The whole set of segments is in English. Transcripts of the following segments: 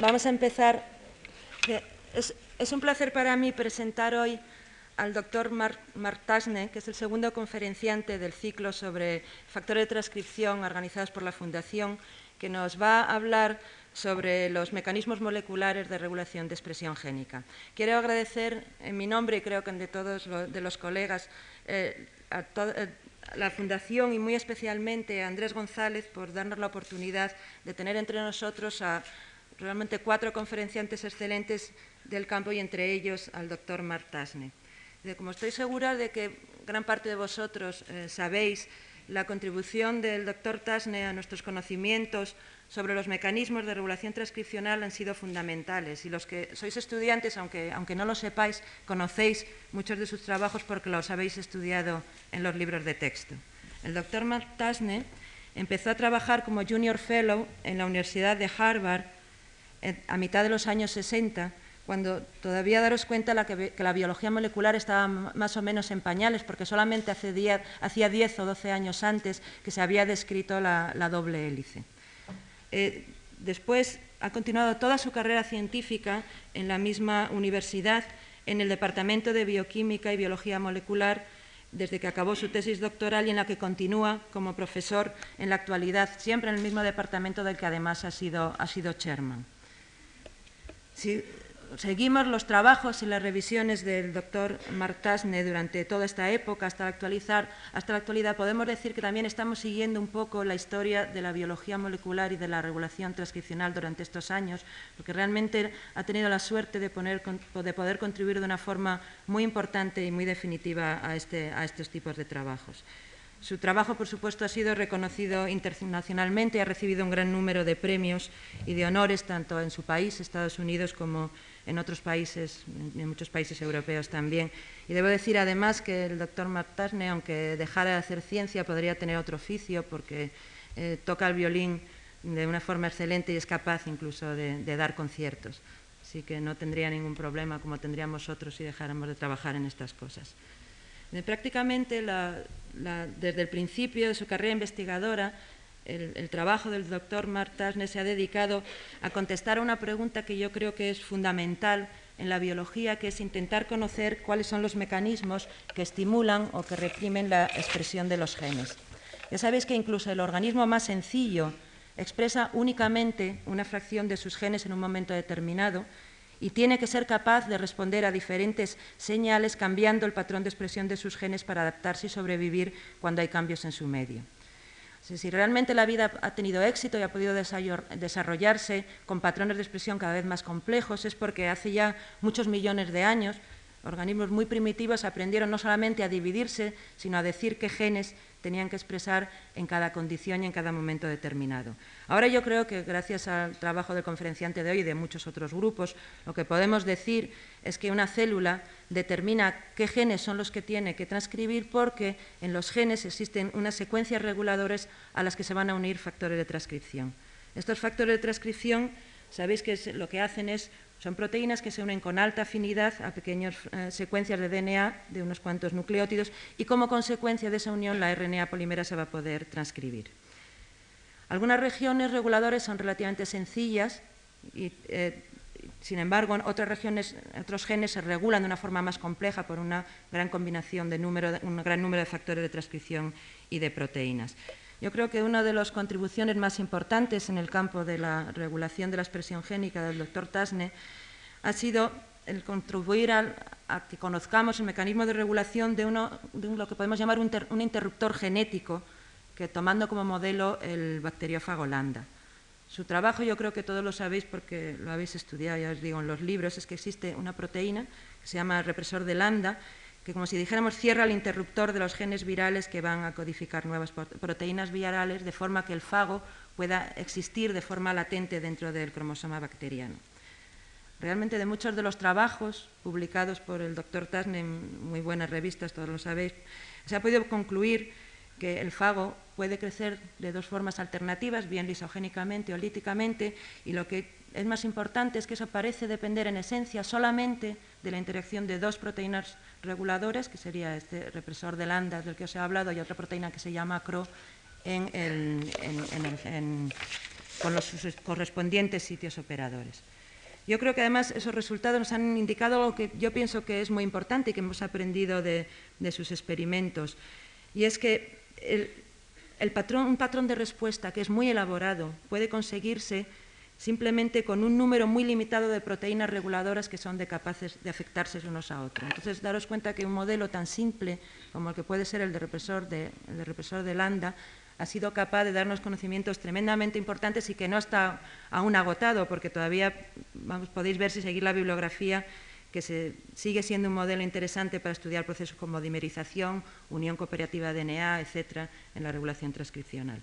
vamos a empezar. Es, un placer para mí presentar hoy al doctor Mark, Mark Tasne, que es el segundo conferenciante del ciclo sobre factores de transcripción organizados por la Fundación, que nos va a hablar sobre los mecanismos moleculares de regulación de expresión génica. Quiero agradecer en mi nombre y creo que en de todos los, de los colegas eh, a eh, la Fundación y muy especialmente a Andrés González por darnos la oportunidad de tener entre nosotros a realmente cuatro conferenciantes excelentes del campo y entre ellos al doctor Mark Tasne. Como estoy segura de que gran parte de vosotros eh, sabéis la contribución del doctor Tasne a nuestros conocimientos sobre los mecanismos de regulación transcripcional han sido fundamentales y los que sois estudiantes, aunque, aunque, no lo sepáis, conocéis muchos de sus trabajos porque los habéis estudiado en los libros de texto. El doctor Mark Tasne empezó a trabajar como Junior Fellow en la Universidad de Harvard a mitad de los años 60 cuando todavía daros cuenta que, la biología molecular estaba más o menos en pañales, porque solamente hacía 10 o 12 años antes que se había descrito la, la doble hélice. Eh, después ha continuado toda su carrera científica en la misma universidad, en el Departamento de Bioquímica y Biología Molecular, desde que acabó su tesis doctoral y en la que continúa como profesor en la actualidad, siempre en el mismo departamento del que además ha sido, ha sido chairman. Si seguimos los trabajos y las revisiones del doctor Mark Tasne durante toda esta época, hasta la, actualizar, hasta la actualidad, podemos decir que también estamos siguiendo un poco la historia de la biología molecular y de la regulación transcripcional durante estos años, porque realmente ha tenido la suerte de, poner, de poder contribuir de una forma muy importante y muy definitiva a, este, a estos tipos de trabajos. Su trabajo, por supuesto, ha sido reconocido internacionalmente y ha recibido un gran número de premios y de honores, tanto en su país, Estados Unidos, como en otros países, en muchos países europeos también. Y debo decir además que el doctor Martasne, aunque dejara de hacer ciencia, podría tener otro oficio porque eh, toca el violín de una forma excelente y es capaz incluso de, de, dar conciertos. Así que no tendría ningún problema como tendríamos otros si dejáramos de trabajar en estas cosas. De prácticamente desde el principio de su carrera investigadora, el, el, trabajo del doctor Mark Tasne se ha dedicado a contestar a una pregunta que yo creo que es fundamental en la biología, que es intentar conocer cuáles son los mecanismos que estimulan o que reprimen la expresión de los genes. Ya sabéis que incluso el organismo más sencillo expresa únicamente una fracción de sus genes en un momento determinado y tiene que ser capaz de responder a diferentes señales cambiando el patrón de expresión de sus genes para adaptarse y sobrevivir cuando hay cambios en su medio. Si realmente la vida ha tenido éxito y ha podido desarrollarse con patrones de expresión cada vez más complejos es porque hace ya muchos millones de años organismos muy primitivos aprendieron no solamente a dividirse, sino a decir qué genes tenían que expresar en cada condición y en cada momento determinado. Ahora yo creo que gracias al trabajo del conferenciante de hoy y de muchos otros grupos, lo que podemos decir es que una célula determina qué genes son los que tiene que transcribir porque en los genes existen unas secuencias reguladoras a las que se van a unir factores de transcripción. Estos factores de transcripción, sabéis que lo que hacen es son proteínas que se unen con alta afinidad a pequeñas eh, secuencias de DNA de unos cuantos nucleótidos y como consecuencia de esa unión la RNA polímera se va a poder transcribir. Algunas regiones reguladoras son relativamente sencillas y, eh, sin embargo, otras regiones, otros genes se regulan de una forma más compleja por una gran combinación de número, un gran número de factores de transcripción y de proteínas. Yo creo que una de las contribuciones más importantes en el campo de la regulación de la expresión génica del doctor Tasne ha sido el contribuir a, que conozcamos el mecanismo de regulación de, lo que podemos llamar un, interruptor genético, que tomando como modelo el bacteriófago lambda. Su trabajo, yo creo que todos lo sabéis porque lo habéis estudiado, ya os digo, en los libros, es que existe una proteína que se llama represor de lambda, que como si dijéramos cierra el interruptor de los genes virales que van a codificar nuevas proteínas virales de forma que el fago pueda existir de forma latente dentro del cromosoma bacteriano. Realmente de muchos de los trabajos publicados por el doctor Tasne en muy buenas revistas, todos lo sabéis, se ha podido concluir que el fago puede crecer de dos formas alternativas, bien lisogénicamente o líticamente, y lo que es más importante es que eso parece depender en esencia solamente de la interacción de dos proteínas reguladoras, que sería este represor de lambda del que os he hablado y otra proteína que se llama CRO el, con los correspondientes sitios operadores. Yo creo que además esos resultados nos han indicado algo que yo pienso que es muy importante y que hemos aprendido de, sus experimentos, y es que un patrón de respuesta que es muy elaborado puede conseguirse simplemente con un número muy limitado de proteínas reguladoras que son de capaces de afectarse unos a otros. Entonces, daros cuenta que un modelo tan simple como el que puede ser el de represor de, el represor de lambda ha sido capaz de darnos conocimientos tremendamente importantes y que no está aún agotado, porque todavía vamos, podéis ver si seguir la bibliografía que se, sigue siendo un modelo interesante para estudiar procesos como dimerización, unión cooperativa de DNA, etcétera, en la regulación transcripcional.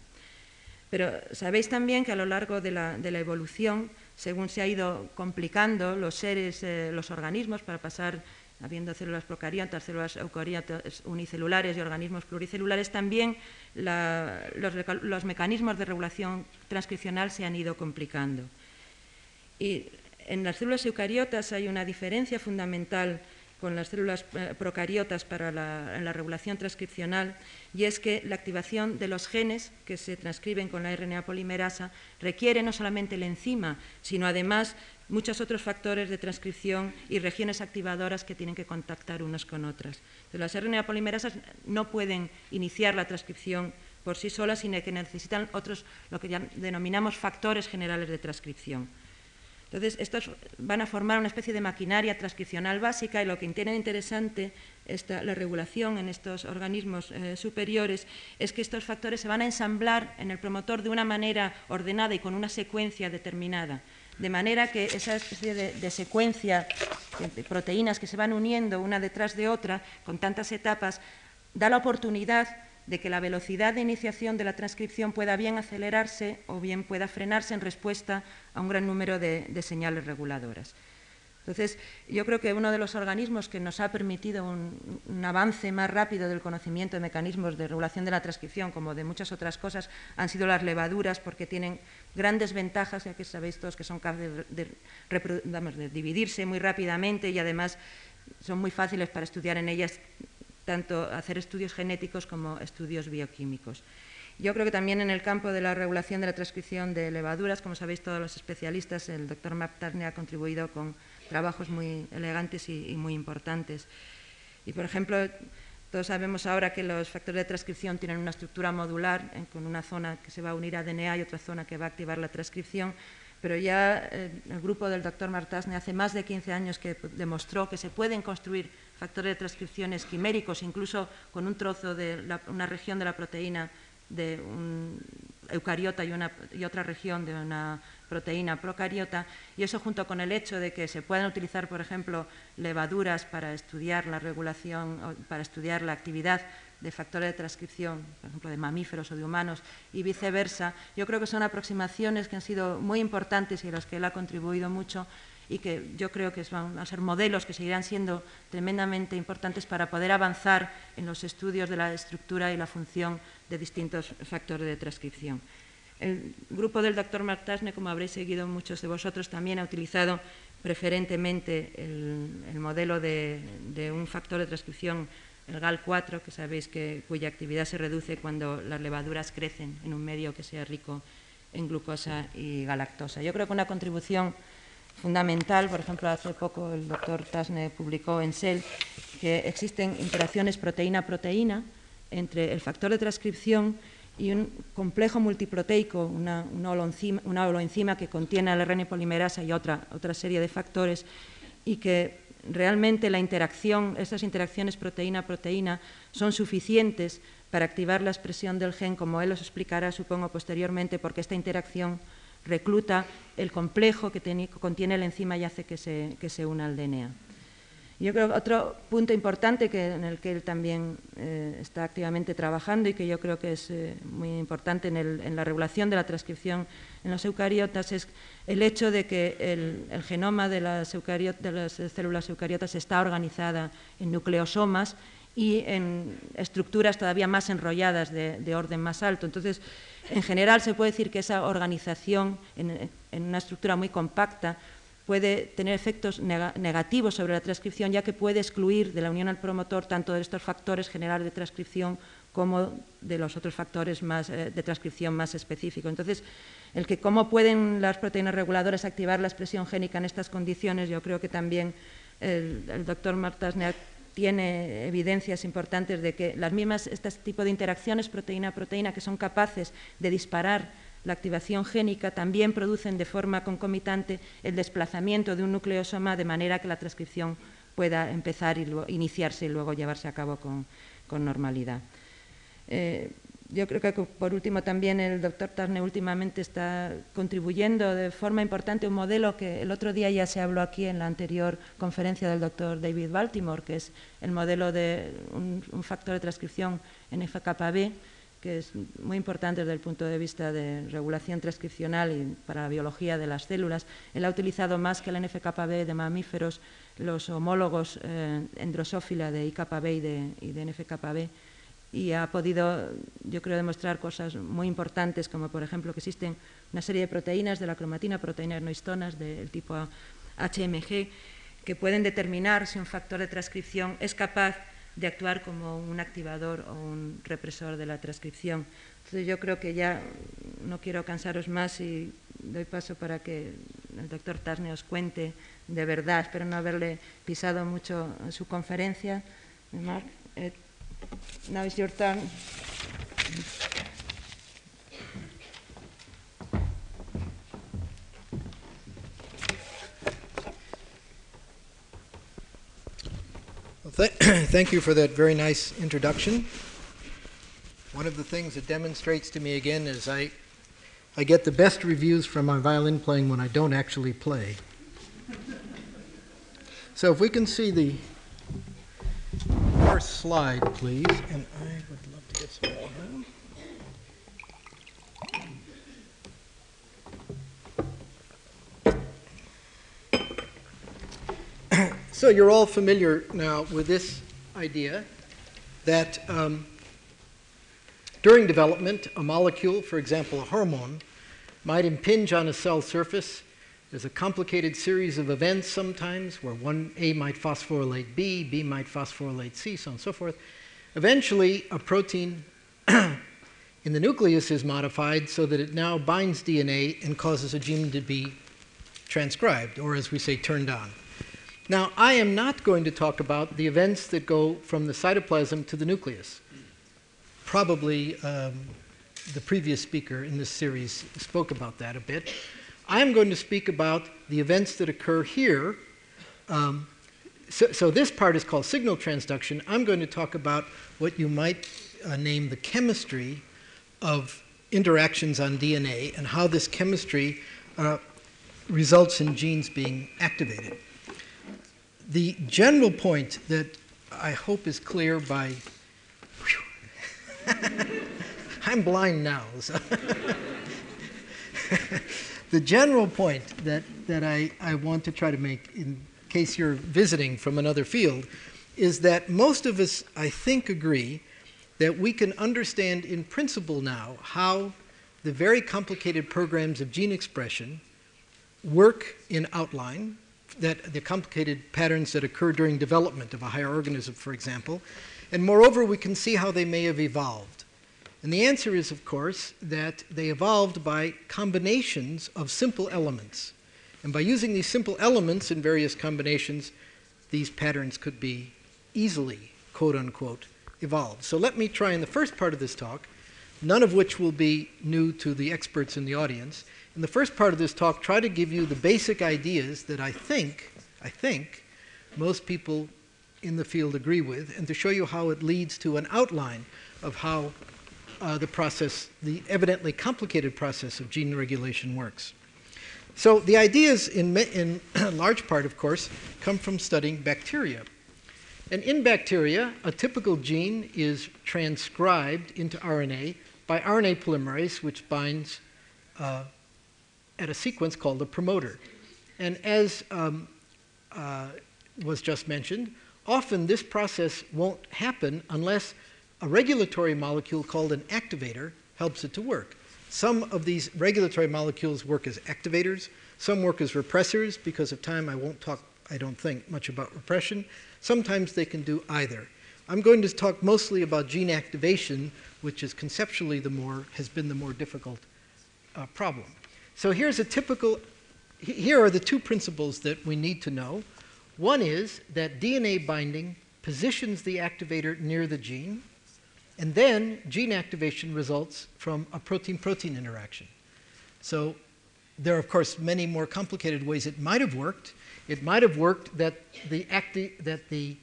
Pero sabéis también que a lo largo de la, evolución, según se ha ido complicando los seres, eh, los organismos, para pasar, habiendo células procariotas, células eucariotas unicelulares y organismos pluricelulares, también los, mecanismos de regulación transcripcional se han ido complicando. Y en las células eucariotas hay una diferencia fundamental con las células eh, procariotas para la, regulación transcripcional y es que la activación de los genes que se transcriben con la RNA polimerasa requiere no solamente el enzima, sino además muchos otros factores de transcripción y regiones activadoras que tienen que contactar unas con otras. las RNA polimerasas no pueden iniciar la transcripción por sí solas, sino que necesitan otros, lo que denominamos factores generales de transcripción. Entonces, estos van a formar una especie de maquinaria transcripcional básica y lo que tiene interesante la regulación en estos organismos eh, superiores es que estos factores se van a ensamblar en el promotor de una manera ordenada y con una secuencia determinada. De manera que esa especie de, secuencia de proteínas que se van uniendo una detrás de otra con tantas etapas da la oportunidad de que la velocidad de iniciación de la transcripción pueda bien acelerarse o bien pueda frenarse en respuesta a un gran número de, señales reguladoras. Entonces, yo creo que uno de los organismos que nos ha permitido un, avance más rápido del conocimiento de mecanismos de regulación de la transcripción, como de muchas otras cosas, han sido las levaduras, porque tienen grandes ventajas, ya que sabéis todos que son capaces de dividirse muy rápidamente y además son muy fáciles para estudiar en ellas tanto hacer estudios genéticos como estudios bioquímicos. Yo creo que también en el campo de la regulación de la transcripción de levaduras, como sabéis todos los especialistas, el doctor Maptarne ha contribuido con trabajos muy elegantes y, muy importantes. Y, por ejemplo, todos sabemos ahora que los factores de transcripción tienen una estructura modular, con una zona que se va a unir a DNA y otra zona que va a activar la transcripción, pero ya eh, el grupo del doctor Martasne hace más de 15 años que demostró que se pueden construir factores de transcripción quiméricos, incluso con un trozo de una región de la proteína de un eucariota y, y, otra región de una proteína procariota, y eso junto con el hecho de que se puedan utilizar, por ejemplo, levaduras para estudiar la regulación, para estudiar la actividad de factores de transcripción, por ejemplo, de mamíferos o de humanos, y viceversa, yo creo que son aproximaciones que han sido muy importantes y a las que él ha contribuido mucho y que yo creo que van a ser modelos que seguirán siendo tremendamente importantes para poder avanzar en los estudios de la estructura y la función de distintos factores de transcripción. El grupo del doctor Martasne, como habréis seguido muchos de vosotros, también ha utilizado preferentemente el, modelo de, un factor de transcripción, el GAL4, que sabéis que, cuya actividad se reduce cuando las levaduras crecen en un medio que sea rico en glucosa y galactosa. Yo creo que una contribución fundamental. Por ejemplo, hace poco el doctor Tasne publicó en Cell que existen interacciones proteína-proteína entre el factor de transcripción y un complejo multiproteico, una, una, holoenzima, que contiene el RNA polimerasa y otra, otra serie de factores, y que realmente la interacción, estas interacciones proteína-proteína son suficientes para activar la expresión del gen, como él os explicará, supongo, posteriormente, porque esta interacción recluta el complejo que contiene la enzima y hace que se, una al DNA. Yo creo que otro punto importante que, en el que él también eh, está activamente trabajando y que yo creo que es eh, muy importante en, la regulación de la transcripción en los eucariotas es el hecho de que el, genoma de las, de las, células eucariotas está organizada en nucleosomas y en estructuras todavía más enrolladas de, de orden más alto. Entonces, en general se puede decir que esa organización en, una estructura muy compacta puede tener efectos negativos sobre la transcripción, ya que puede excluir de la unión al promotor tanto de estos factores generales de transcripción como de los otros factores más, eh, de transcripción más específicos. Entonces, el que cómo pueden las proteínas reguladoras activar la expresión génica en estas condiciones, yo creo que también el, el doctor Martasner tiene evidencias importantes de que las mismas, este tipo de interacciones proteína-proteína que son capaces de disparar la activación génica también producen de forma concomitante el desplazamiento de un nucleosoma de manera que la transcripción pueda empezar y iniciarse y luego llevarse a cabo con, normalidad. Eh, yo creo que por último también el doctor Tarne últimamente está contribuyendo de forma importante a un modelo que el otro día ya se habló aquí en la anterior conferencia del doctor David Baltimore, que es el modelo de un, factor de transcripción en FKB, que es muy importante desde el punto de vista de regulación transcripcional y para la biología de las células. Él ha utilizado más que el NFKB de mamíferos los homólogos eh, en drosófila de IKB y de, y de NFKB y ha podido, yo creo, demostrar cosas muy importantes, como por ejemplo que existen una serie de proteínas de la cromatina, proteínas no histonas del tipo HMG, que pueden determinar si un factor de transcripción es capaz de actuar como un activador o un represor de la transcripción. Entonces yo creo que ya no quiero cansaros más y doy paso para que el doctor Tasne os cuente de verdad. Espero no haberle pisado mucho su conferencia. Mark, eh, Now is your turn. Thank you for that very nice introduction. One of the things that demonstrates to me again is I, I get the best reviews from my violin playing when I don't actually play. so if we can see the first slide, please. And I would love to get some more so you're all familiar now with this idea that um, during development, a molecule, for example, a hormone, might impinge on a cell surface there's a complicated series of events sometimes where one A might phosphorylate B, B might phosphorylate C, so on and so forth. Eventually, a protein in the nucleus is modified so that it now binds DNA and causes a gene to be transcribed, or as we say, turned on. Now, I am not going to talk about the events that go from the cytoplasm to the nucleus. Probably um, the previous speaker in this series spoke about that a bit. I'm going to speak about the events that occur here. Um, so, so, this part is called signal transduction. I'm going to talk about what you might uh, name the chemistry of interactions on DNA and how this chemistry uh, results in genes being activated. The general point that I hope is clear by. I'm blind now. So the general point that, that I, I want to try to make in case you're visiting from another field is that most of us, I think, agree that we can understand in principle now how the very complicated programs of gene expression work in outline, that the complicated patterns that occur during development of a higher organism, for example, and moreover, we can see how they may have evolved. And the answer is, of course, that they evolved by combinations of simple elements. And by using these simple elements in various combinations, these patterns could be easily, quote unquote, evolved. So let me try in the first part of this talk, none of which will be new to the experts in the audience. In the first part of this talk, try to give you the basic ideas that I think, I think, most people in the field agree with, and to show you how it leads to an outline of how uh, the process, the evidently complicated process of gene regulation works. So the ideas, in, in large part, of course, come from studying bacteria. And in bacteria, a typical gene is transcribed into RNA by RNA polymerase, which binds uh, at a sequence called a promoter. And as um, uh, was just mentioned, often this process won't happen unless a regulatory molecule called an activator helps it to work. Some of these regulatory molecules work as activators, some work as repressors. Because of time, I won't talk, I don't think, much about repression. Sometimes they can do either. I'm going to talk mostly about gene activation, which is conceptually the more, has been the more difficult uh, problem. So here's a typical, here are the two principles that we need to know. One is that DNA binding positions the activator near the gene, and then gene activation results from a protein protein interaction. So there are, of course, many more complicated ways it might have worked. It might have worked that the, acti- that the,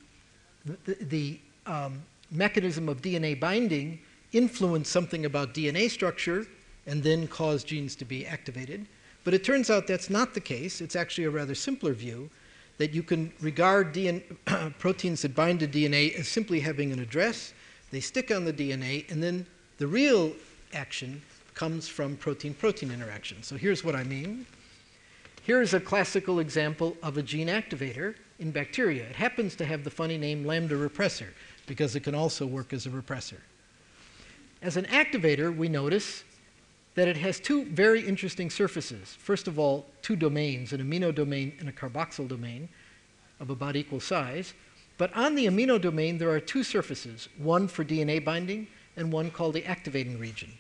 the, the um, mechanism of DNA binding influenced something about DNA structure and then caused genes to be activated. But it turns out that's not the case. It's actually a rather simpler view that you can regard DNA, proteins that bind to DNA as simply having an address. They stick on the DNA, and then the real action comes from protein protein interaction. So here's what I mean. Here's a classical example of a gene activator in bacteria. It happens to have the funny name lambda repressor because it can also work as a repressor. As an activator, we notice that it has two very interesting surfaces. First of all, two domains, an amino domain and a carboxyl domain of about equal size. But on the amino domain, there are two surfaces, one for DNA binding and one called the activating region.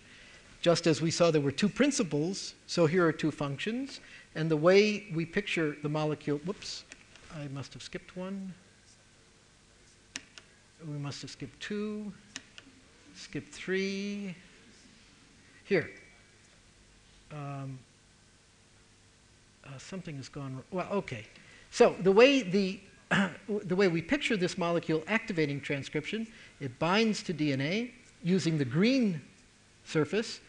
Just as we saw there were two principles, so here are two functions. And the way we picture the molecule, whoops, I must have skipped one. We must have skipped two, skipped three. Here, um, uh, something has gone wrong. well okay so the way the the way we picture this molecule activating transcription it binds to dna using the green surface.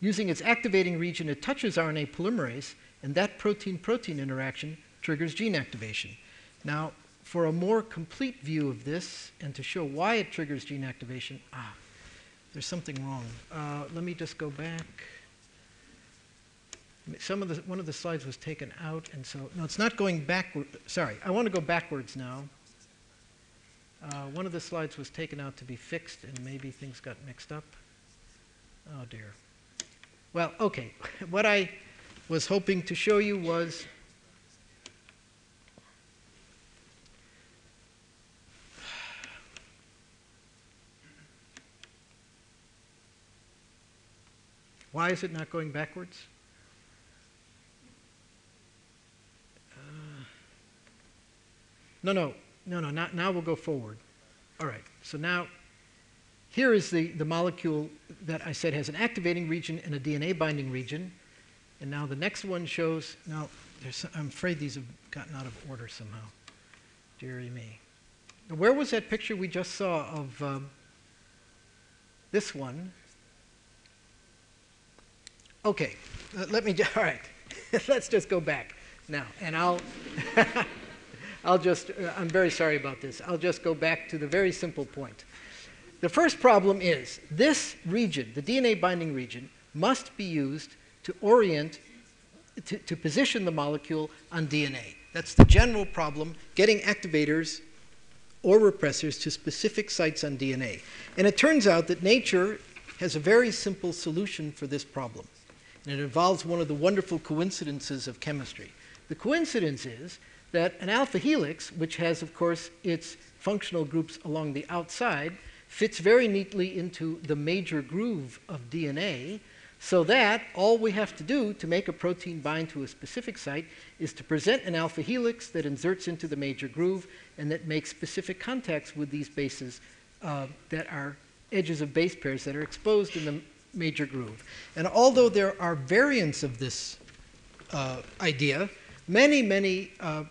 Using its activating region it touches rna polymerase and that protein protein interaction triggers gene activation. Now for a more complete view of this and to show why it triggers gene activation ah there's something wrong. Uh, let me just go back some of the, one of the slides was taken out, and so, no, it's not going backward. Sorry, I want to go backwards now. Uh, one of the slides was taken out to be fixed, and maybe things got mixed up. Oh dear. Well, okay. what I was hoping to show you was Why is it not going backwards? No, no, no, no, not, now we'll go forward. All right, so now here is the, the molecule that I said has an activating region and a DNA binding region. And now the next one shows, now I'm afraid these have gotten out of order somehow. Deary me. Where was that picture we just saw of um, this one? Okay, uh, let me, all right, let's just go back now, and I'll. I'll just, uh, I'm very sorry about this. I'll just go back to the very simple point. The first problem is this region, the DNA binding region, must be used to orient, to, to position the molecule on DNA. That's the general problem, getting activators or repressors to specific sites on DNA. And it turns out that nature has a very simple solution for this problem. And it involves one of the wonderful coincidences of chemistry. The coincidence is that an alpha helix, which has, of course, its functional groups along the outside, fits very neatly into the major groove of DNA, so that all we have to do to make a protein bind to a specific site is to present an alpha helix that inserts into the major groove and that makes specific contacts with these bases uh, that are edges of base pairs that are exposed in the major groove. And although there are variants of this uh, idea, many, many uh,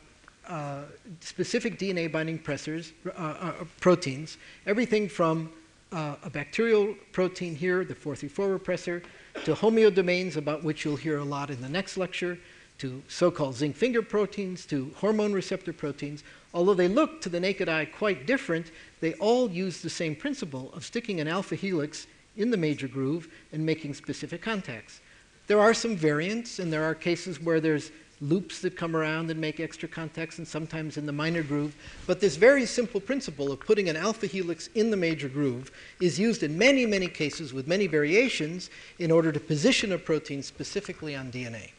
uh, specific DNA binding pressors, uh, uh, proteins, everything from uh, a bacterial protein here, the 434 repressor, to homeodomains, about which you'll hear a lot in the next lecture, to so called zinc finger proteins, to hormone receptor proteins. Although they look to the naked eye quite different, they all use the same principle of sticking an alpha helix in the major groove and making specific contacts. There are some variants, and there are cases where there's loops that come around and make extra contacts, and sometimes in the minor groove. But this very simple principle of putting an alpha helix in the major groove is used in many, many cases with many variations in order to position a protein specifically on DNA.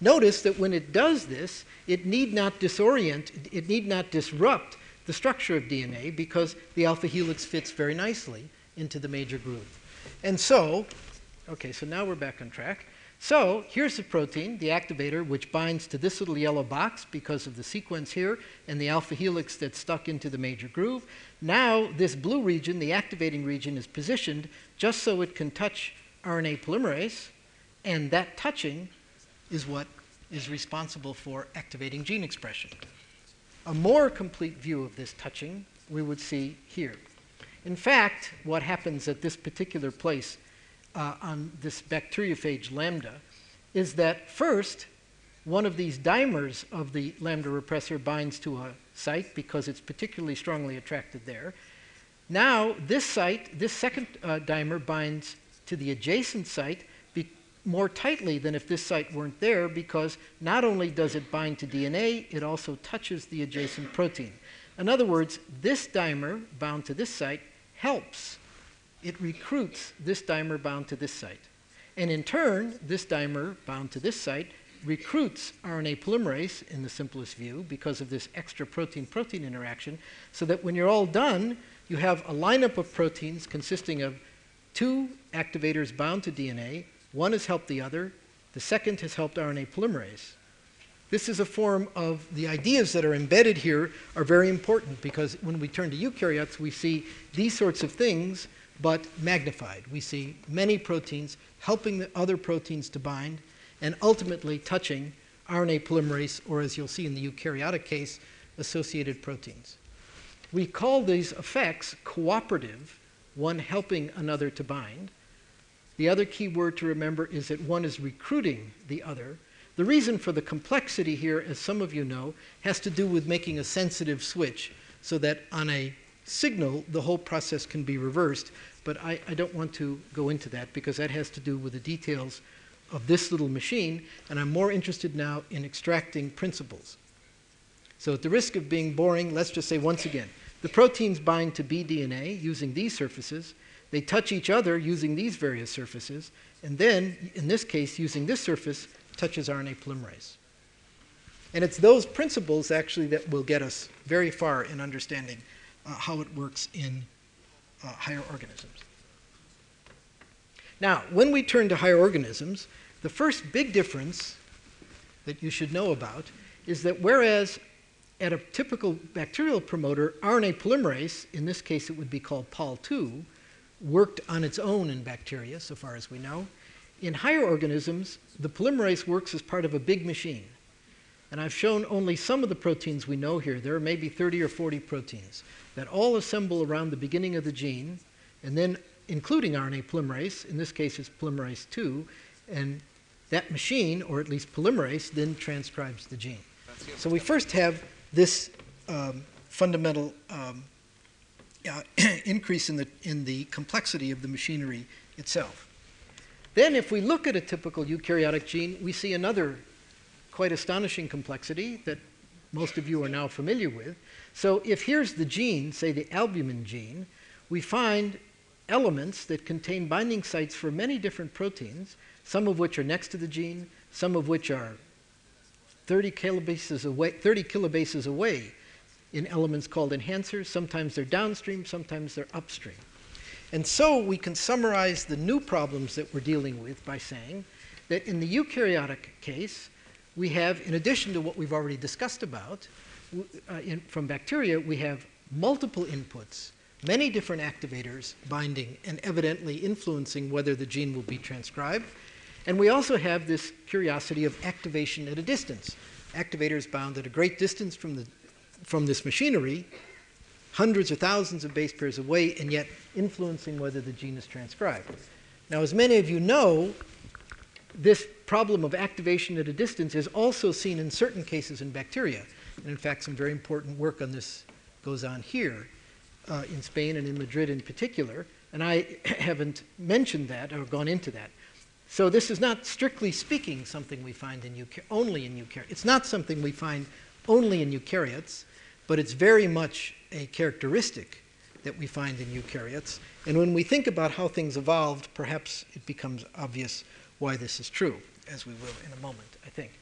Notice that when it does this, it need not disorient, it need not disrupt the structure of DNA because the alpha helix fits very nicely into the major groove. And so, okay, so now we're back on track. So here's the protein, the activator, which binds to this little yellow box because of the sequence here and the alpha helix that's stuck into the major groove. Now, this blue region, the activating region, is positioned just so it can touch RNA polymerase, and that touching is what is responsible for activating gene expression. A more complete view of this touching we would see here. In fact, what happens at this particular place uh, on this bacteriophage lambda is that first, one of these dimers of the lambda repressor binds to a site because it's particularly strongly attracted there. Now, this site, this second uh, dimer binds to the adjacent site more tightly than if this site weren't there because not only does it bind to DNA, it also touches the adjacent protein. In other words, this dimer bound to this site helps. It recruits this dimer bound to this site. And in turn, this dimer bound to this site recruits RNA polymerase in the simplest view because of this extra protein protein interaction, so that when you're all done, you have a lineup of proteins consisting of two activators bound to DNA one has helped the other, the second has helped RNA polymerase. This is a form of the ideas that are embedded here are very important because when we turn to eukaryotes, we see these sorts of things, but magnified. We see many proteins helping the other proteins to bind and ultimately touching RNA polymerase, or as you'll see in the eukaryotic case, associated proteins. We call these effects cooperative, one helping another to bind, the other key word to remember is that one is recruiting the other. The reason for the complexity here, as some of you know, has to do with making a sensitive switch so that on a signal, the whole process can be reversed. But I, I, don't want to go into that because that has to do with the details of this little machine, and I'm more interested now in extracting principles. So, at the risk of being boring, let's just say once again the proteins bind to bDNA using these surfaces. They touch each other using these various surfaces, and then, in this case, using this surface, touches RNA polymerase. And it's those principles actually that will get us very far in understanding uh, how it works in uh, higher organisms. Now, when we turn to higher organisms, the first big difference that you should know about is that whereas at a typical bacterial promoter, RNA polymerase, in this case it would be called Pol2, worked on its own in bacteria, so far as we know. In higher organisms, the polymerase works as part of a big machine. And I've shown only some of the proteins we know here. There are maybe 30 or 40 proteins that all assemble around the beginning of the gene, and then including RNA polymerase, in this case it's polymerase 2, and that machine, or at least polymerase, then transcribes the gene. So we first have this um, fundamental um, uh, increase in the, in the complexity of the machinery itself. Then, if we look at a typical eukaryotic gene, we see another quite astonishing complexity that most of you are now familiar with. So, if here's the gene, say the albumin gene, we find elements that contain binding sites for many different proteins, some of which are next to the gene, some of which are 30 kilobases away, 30 kilobases away in elements called enhancers. Sometimes they're downstream, sometimes they're upstream. And so we can summarize the new problems that we're dealing with by saying that in the eukaryotic case, we have, in addition to what we've already discussed about, uh, in, from bacteria, we have multiple inputs, many different activators binding and evidently influencing whether the gene will be transcribed. And we also have this curiosity of activation at a distance. Activators bound at a great distance from the from this machinery hundreds or thousands of base pairs away and yet influencing whether the gene is transcribed. Now, as many of you know, this problem of activation at a distance is also seen in certain cases in bacteria. And in fact, some very important work on this goes on here uh, in Spain and in Madrid in particular. And I haven't mentioned that or gone into that. So this is not strictly speaking something we find in only in eukaryotes. It's not something we find only in eukaryotes, but it's very much a characteristic that we find in eukaryotes. And when we think about how things evolved, perhaps it becomes obvious why this is true, as we will in a moment, I think.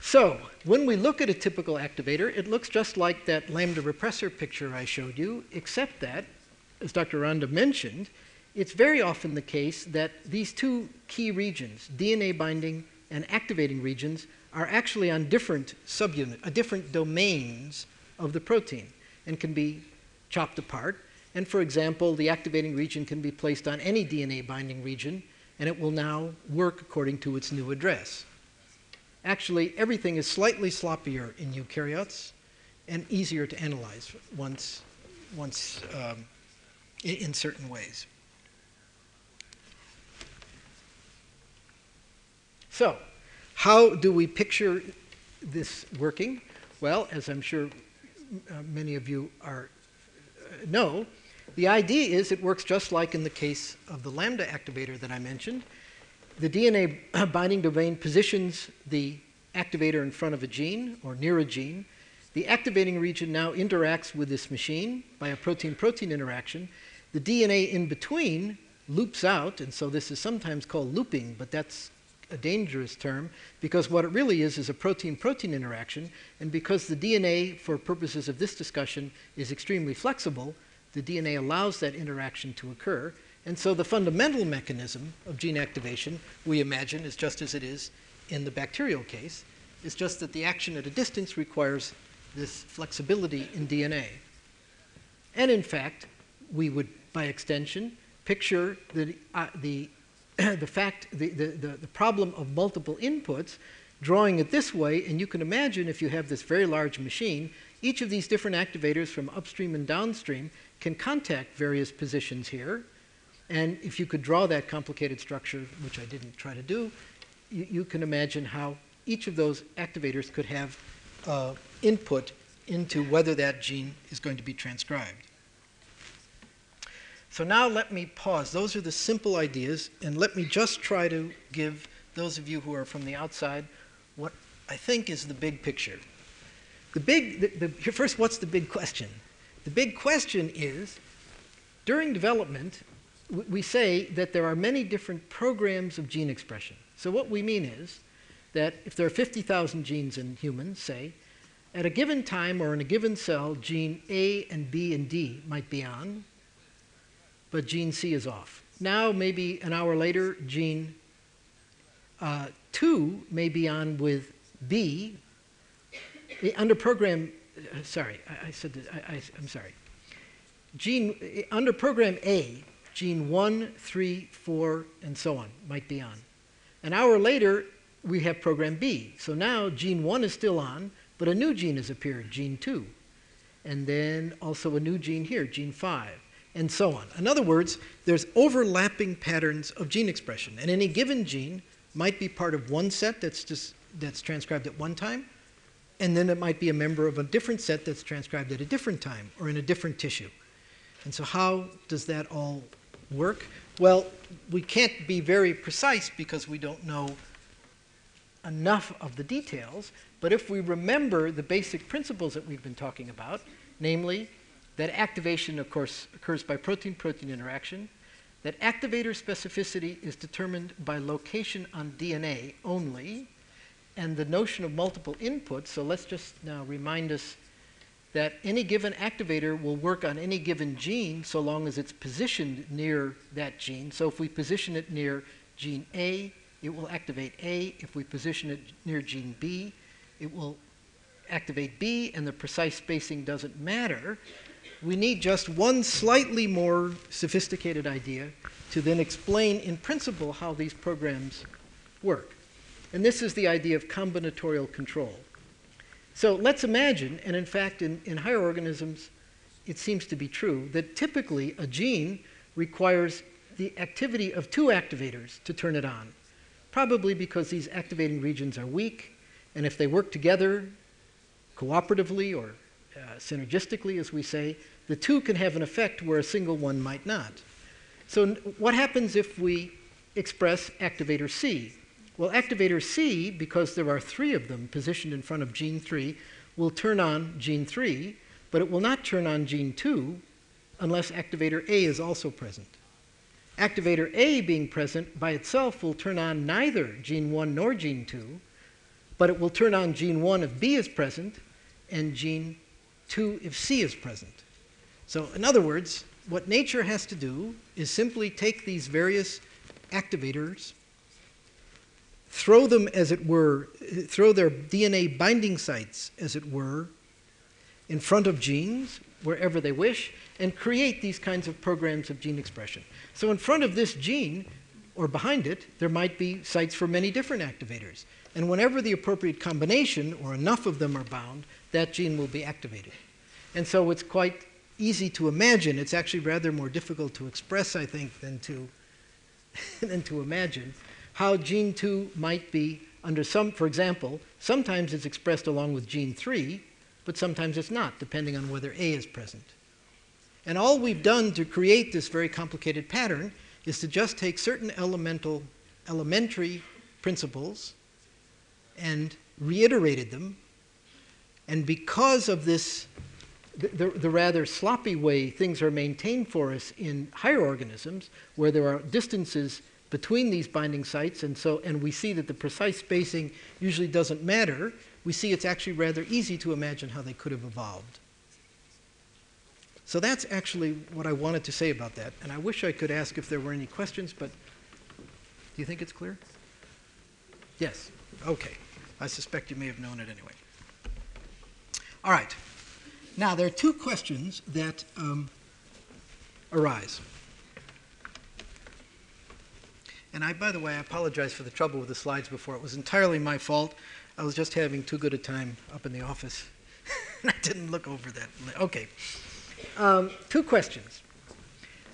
So, when we look at a typical activator, it looks just like that lambda repressor picture I showed you, except that, as Dr. Aranda mentioned, it's very often the case that these two key regions, DNA binding and activating regions, are actually on different subunit, uh, different domains of the protein and can be chopped apart. And for example, the activating region can be placed on any DNA binding region and it will now work according to its new address. Actually, everything is slightly sloppier in eukaryotes and easier to analyze once, once um, in, in certain ways. So, how do we picture this working? Well, as I'm sure uh, many of you are, uh, know, the idea is it works just like in the case of the lambda activator that I mentioned. The DNA binding domain positions the activator in front of a gene or near a gene. The activating region now interacts with this machine by a protein protein interaction. The DNA in between loops out, and so this is sometimes called looping, but that's a dangerous term because what it really is is a protein protein interaction. And because the DNA, for purposes of this discussion, is extremely flexible, the DNA allows that interaction to occur. And so the fundamental mechanism of gene activation, we imagine, is just as it is in the bacterial case. It's just that the action at a distance requires this flexibility in DNA. And in fact, we would, by extension, picture the, uh, the the fact, the, the, the, the problem of multiple inputs, drawing it this way, and you can imagine if you have this very large machine, each of these different activators from upstream and downstream can contact various positions here. And if you could draw that complicated structure, which I didn't try to do, you, you can imagine how each of those activators could have uh, input into whether that gene is going to be transcribed. So now let me pause. Those are the simple ideas, and let me just try to give those of you who are from the outside what I think is the big picture. The big, the, the, first, what's the big question? The big question is during development, we say that there are many different programs of gene expression. So, what we mean is that if there are 50,000 genes in humans, say, at a given time or in a given cell, gene A and B and D might be on, but gene C is off. Now, maybe an hour later, gene uh, 2 may be on with B. Under program, uh, sorry, I, I said this, I, am sorry. Gene, under program A, gene 1, 3, 4, and so on might be on. An hour later, we have program B. So now gene 1 is still on, but a new gene has appeared, gene 2. And then also a new gene here, gene 5 and so on. In other words, there's overlapping patterns of gene expression, and any given gene might be part of one set that's just that's transcribed at one time, and then it might be a member of a different set that's transcribed at a different time or in a different tissue. And so how does that all work? Well, we can't be very precise because we don't know enough of the details, but if we remember the basic principles that we've been talking about, namely that activation, of course, occurs by protein protein interaction. That activator specificity is determined by location on DNA only. And the notion of multiple inputs, so let's just now remind us that any given activator will work on any given gene so long as it's positioned near that gene. So if we position it near gene A, it will activate A. If we position it near gene B, it will activate B, and the precise spacing doesn't matter we need just one slightly more sophisticated idea to then explain in principle how these programs work. And this is the idea of combinatorial control. So let's imagine, and in fact, in, in higher organisms, it seems to be true, that typically a gene requires the activity of two activators to turn it on. Probably because these activating regions are weak, and if they work together cooperatively or uh, synergistically, as we say, the two can have an effect where a single one might not. So, what happens if we express activator C? Well, activator C, because there are three of them positioned in front of gene 3, will turn on gene 3, but it will not turn on gene 2 unless activator A is also present. Activator A being present by itself will turn on neither gene 1 nor gene 2, but it will turn on gene 1 if B is present and gene 2 if C is present. So, in other words, what nature has to do is simply take these various activators, throw them, as it were, throw their DNA binding sites, as it were, in front of genes wherever they wish, and create these kinds of programs of gene expression. So, in front of this gene, or behind it, there might be sites for many different activators. And whenever the appropriate combination, or enough of them, are bound, that gene will be activated. And so it's quite easy to imagine. It's actually rather more difficult to express, I think, than to, than to imagine how gene 2 might be under some, for example, sometimes it's expressed along with gene 3, but sometimes it's not, depending on whether A is present. And all we've done to create this very complicated pattern is to just take certain elemental, elementary principles and reiterated them. And because of this the, the, rather sloppy way things are maintained for us in higher organisms, where there are distances between these binding sites, and so and we see that the precise spacing usually doesn't matter. We see it's actually rather easy to imagine how they could have evolved. So that's actually what I wanted to say about that, and I wish I could ask if there were any questions, but do you think it's clear? Yes. Okay. I suspect you may have known it anyway. All right. Now, there are two questions that um, arise. And I, by the way, I apologize for the trouble with the slides before. It was entirely my fault. I was just having too good a time up in the office. I didn't look over that. Okay. Um, two questions.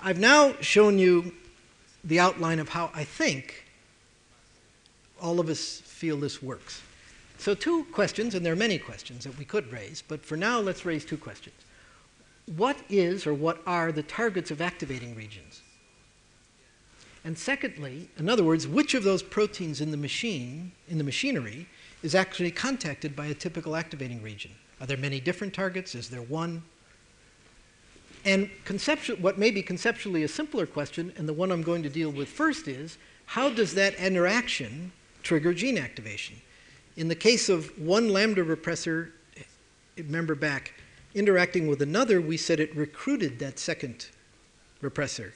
I've now shown you the outline of how I think all of us feel this works. So, two questions, and there are many questions that we could raise, but for now, let's raise two questions. What is or what are the targets of activating regions? And secondly, in other words, which of those proteins in the machine, in the machinery, is actually contacted by a typical activating region? Are there many different targets? Is there one? And what may be conceptually a simpler question, and the one I'm going to deal with first, is how does that interaction trigger gene activation? In the case of one lambda repressor, remember back, interacting with another, we said it recruited that second repressor.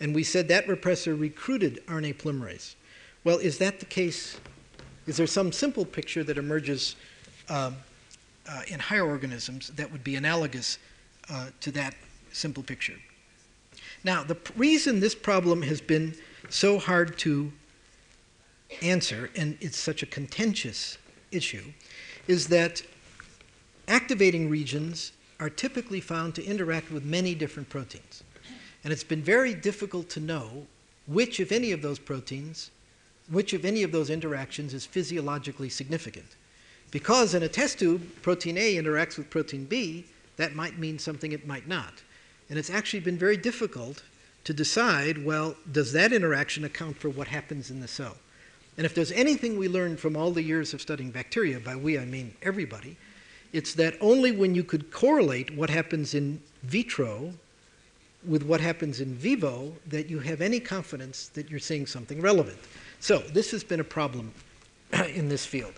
And we said that repressor recruited RNA polymerase. Well, is that the case? Is there some simple picture that emerges um, uh, in higher organisms that would be analogous uh, to that simple picture? Now, the reason this problem has been so hard to answer, and it's such a contentious issue, is that activating regions are typically found to interact with many different proteins. And it's been very difficult to know which, if any, of those proteins, which, of any of those interactions is physiologically significant. Because in a test tube, protein A interacts with protein B, that might mean something it might not. And it's actually been very difficult to decide well, does that interaction account for what happens in the cell? And if there's anything we learned from all the years of studying bacteria, by we I mean everybody, it's that only when you could correlate what happens in vitro with what happens in vivo that you have any confidence that you're seeing something relevant. So this has been a problem in this field.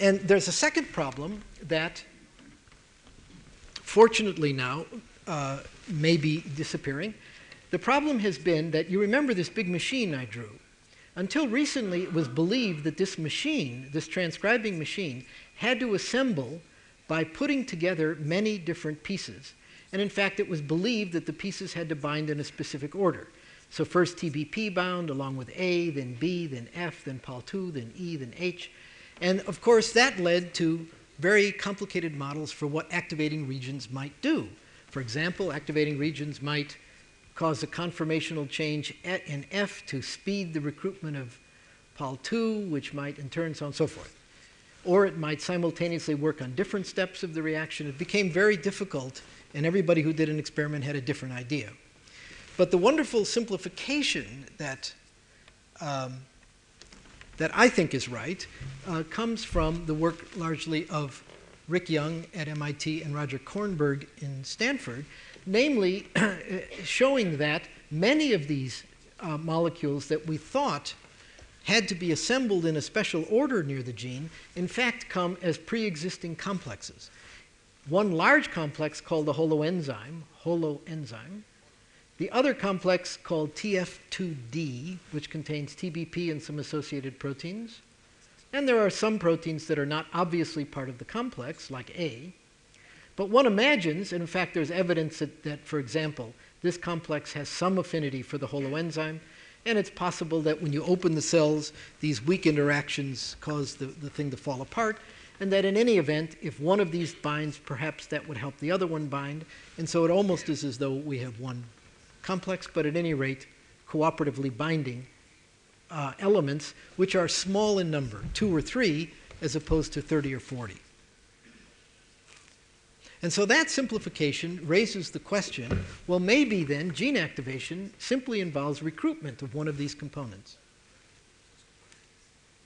And there's a second problem that, fortunately now, uh, may be disappearing. The problem has been that you remember this big machine I drew. Until recently, it was believed that this machine, this transcribing machine, had to assemble by putting together many different pieces. And in fact, it was believed that the pieces had to bind in a specific order. So first TBP bound along with A, then B, then F, then Pol2, then E, then H. And of course, that led to very complicated models for what activating regions might do. For example, activating regions might cause a conformational change in F to speed the recruitment of Pol2, which might in turn so on and so forth. Or it might simultaneously work on different steps of the reaction. It became very difficult, and everybody who did an experiment had a different idea. But the wonderful simplification that, um, that I think is right uh, comes from the work largely of Rick Young at MIT and Roger Kornberg in Stanford, namely showing that many of these uh, molecules that we thought had to be assembled in a special order near the gene, in fact, come as pre existing complexes. One large complex called the holoenzyme, holoenzyme, the other complex called TF2D, which contains TBP and some associated proteins. And there are some proteins that are not obviously part of the complex, like A. But one imagines, and in fact, there's evidence that, that, for example, this complex has some affinity for the holoenzyme, and it's possible that when you open the cells, these weak interactions cause the, the thing to fall apart, and that in any event, if one of these binds, perhaps that would help the other one bind. And so it almost is as though we have one complex, but at any rate, cooperatively binding uh, elements which are small in number, two or three, as opposed to 30 or 40. And so that simplification raises the question well, maybe then gene activation simply involves recruitment of one of these components.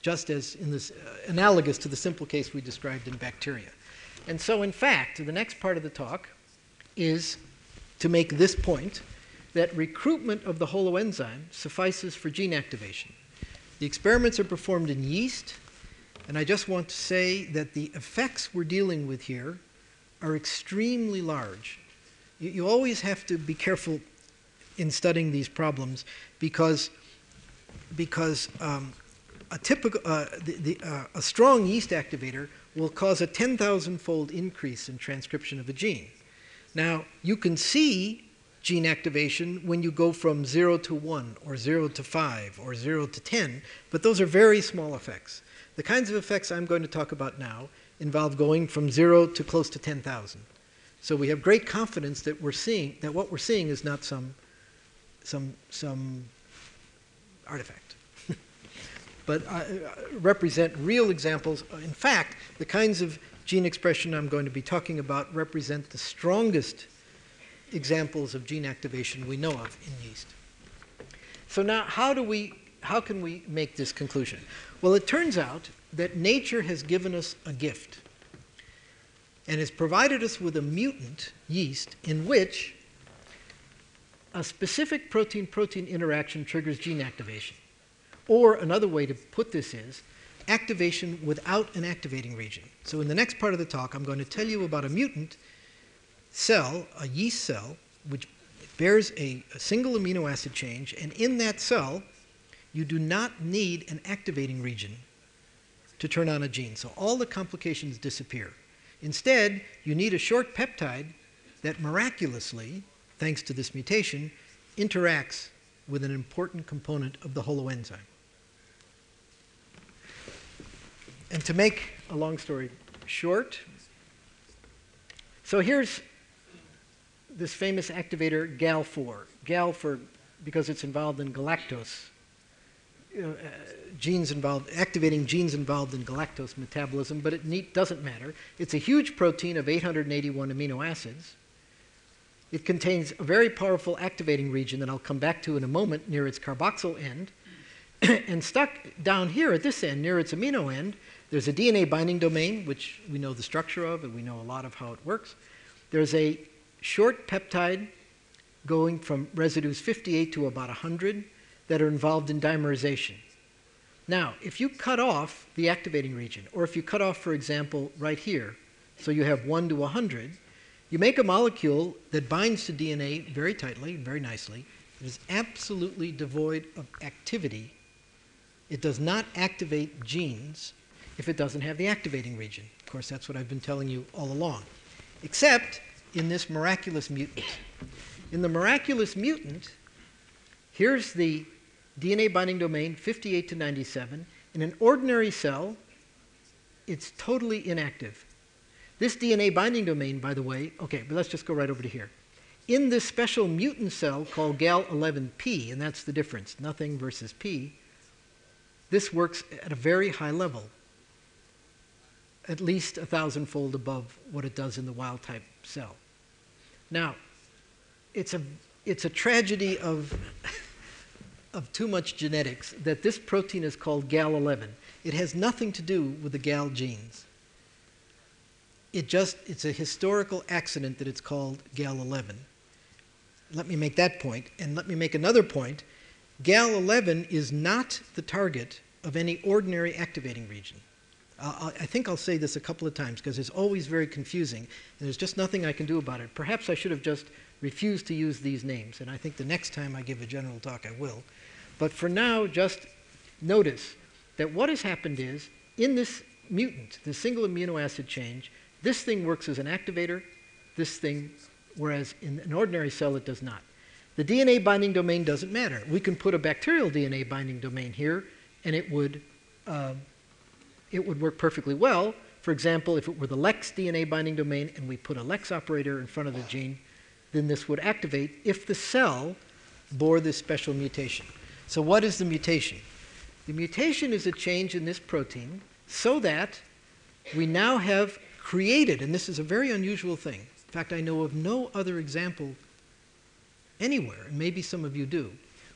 Just as in this uh, analogous to the simple case we described in bacteria. And so, in fact, the next part of the talk is to make this point that recruitment of the holoenzyme suffices for gene activation. The experiments are performed in yeast, and I just want to say that the effects we're dealing with here are extremely large. You, you always have to be careful in studying these problems because, because um, a, typical, uh, the, the, uh, a strong yeast activator will cause a 10,000 fold increase in transcription of a gene. Now, you can see gene activation when you go from 0 to 1, or 0 to 5, or 0 to 10, but those are very small effects. The kinds of effects I'm going to talk about now involve going from zero to close to 10,000. So we have great confidence that we're seeing that what we're seeing is not some some some artifact, but uh, represent real examples. In fact, the kinds of gene expression I'm going to be talking about represent the strongest examples of gene activation we know of in yeast. So now, how do we how can we make this conclusion? Well, it turns out that nature has given us a gift and has provided us with a mutant yeast in which a specific protein protein interaction triggers gene activation. Or another way to put this is activation without an activating region. So, in the next part of the talk, I'm going to tell you about a mutant cell, a yeast cell, which bears a, a single amino acid change, and in that cell, you do not need an activating region to turn on a gene. So all the complications disappear. Instead, you need a short peptide that miraculously, thanks to this mutation, interacts with an important component of the holoenzyme. And to make a long story short, so here's this famous activator GAL4. GAL for because it's involved in galactose uh, genes involved, activating genes involved in galactose metabolism, but it need, doesn't matter. It's a huge protein of 881 amino acids. It contains a very powerful activating region that I'll come back to in a moment near its carboxyl end. and stuck down here at this end, near its amino end, there's a DNA binding domain, which we know the structure of and we know a lot of how it works. There's a short peptide going from residues 58 to about 100 that are involved in dimerization. Now, if you cut off the activating region, or if you cut off, for example, right here, so you have 1 to 100, you make a molecule that binds to DNA very tightly, very nicely. It is absolutely devoid of activity. It does not activate genes if it doesn't have the activating region. Of course, that's what I've been telling you all along. Except in this miraculous mutant. In the miraculous mutant, here's the DNA binding domain 58 to 97. In an ordinary cell, it's totally inactive. This DNA binding domain, by the way, okay, but let's just go right over to here. In this special mutant cell called GAL11P, and that's the difference, nothing versus P, this works at a very high level, at least a thousandfold above what it does in the wild type cell. Now, it's a, it's a tragedy of of too much genetics that this protein is called GAL11. It has nothing to do with the GAL genes. It just, it's a historical accident that it's called GAL11. Let me make that point, and let me make another point. GAL11 is not the target of any ordinary activating region. I think I'll say this a couple of times because it's always very confusing, and there's just nothing I can do about it. Perhaps I should have just refused to use these names, and I think the next time I give a general talk I will. But for now, just notice that what has happened is in this mutant, the single amino acid change, this thing works as an activator, this thing, whereas in an ordinary cell it does not. The DNA binding domain doesn't matter. We can put a bacterial DNA binding domain here, and it would, uh, it would work perfectly well. For example, if it were the LEX DNA binding domain and we put a LEX operator in front of the gene, then this would activate if the cell bore this special mutation. So, what is the mutation? The mutation is a change in this protein so that we now have created, and this is a very unusual thing. In fact, I know of no other example anywhere, and maybe some of you do,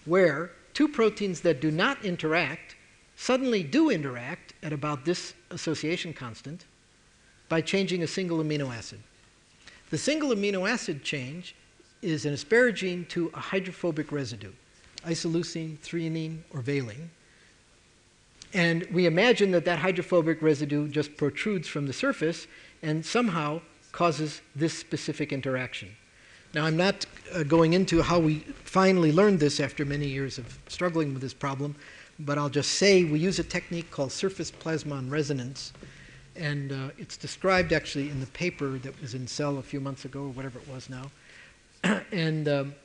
where two proteins that do not interact suddenly do interact at about this association constant by changing a single amino acid. The single amino acid change is an asparagine to a hydrophobic residue, isoleucine, threonine, or valine. And we imagine that that hydrophobic residue just protrudes from the surface and somehow causes this specific interaction. Now, I'm not uh, going into how we finally learned this after many years of struggling with this problem, but I'll just say we use a technique called surface plasmon resonance. And uh, it's described actually in the paper that was in Cell a few months ago, or whatever it was now. and um,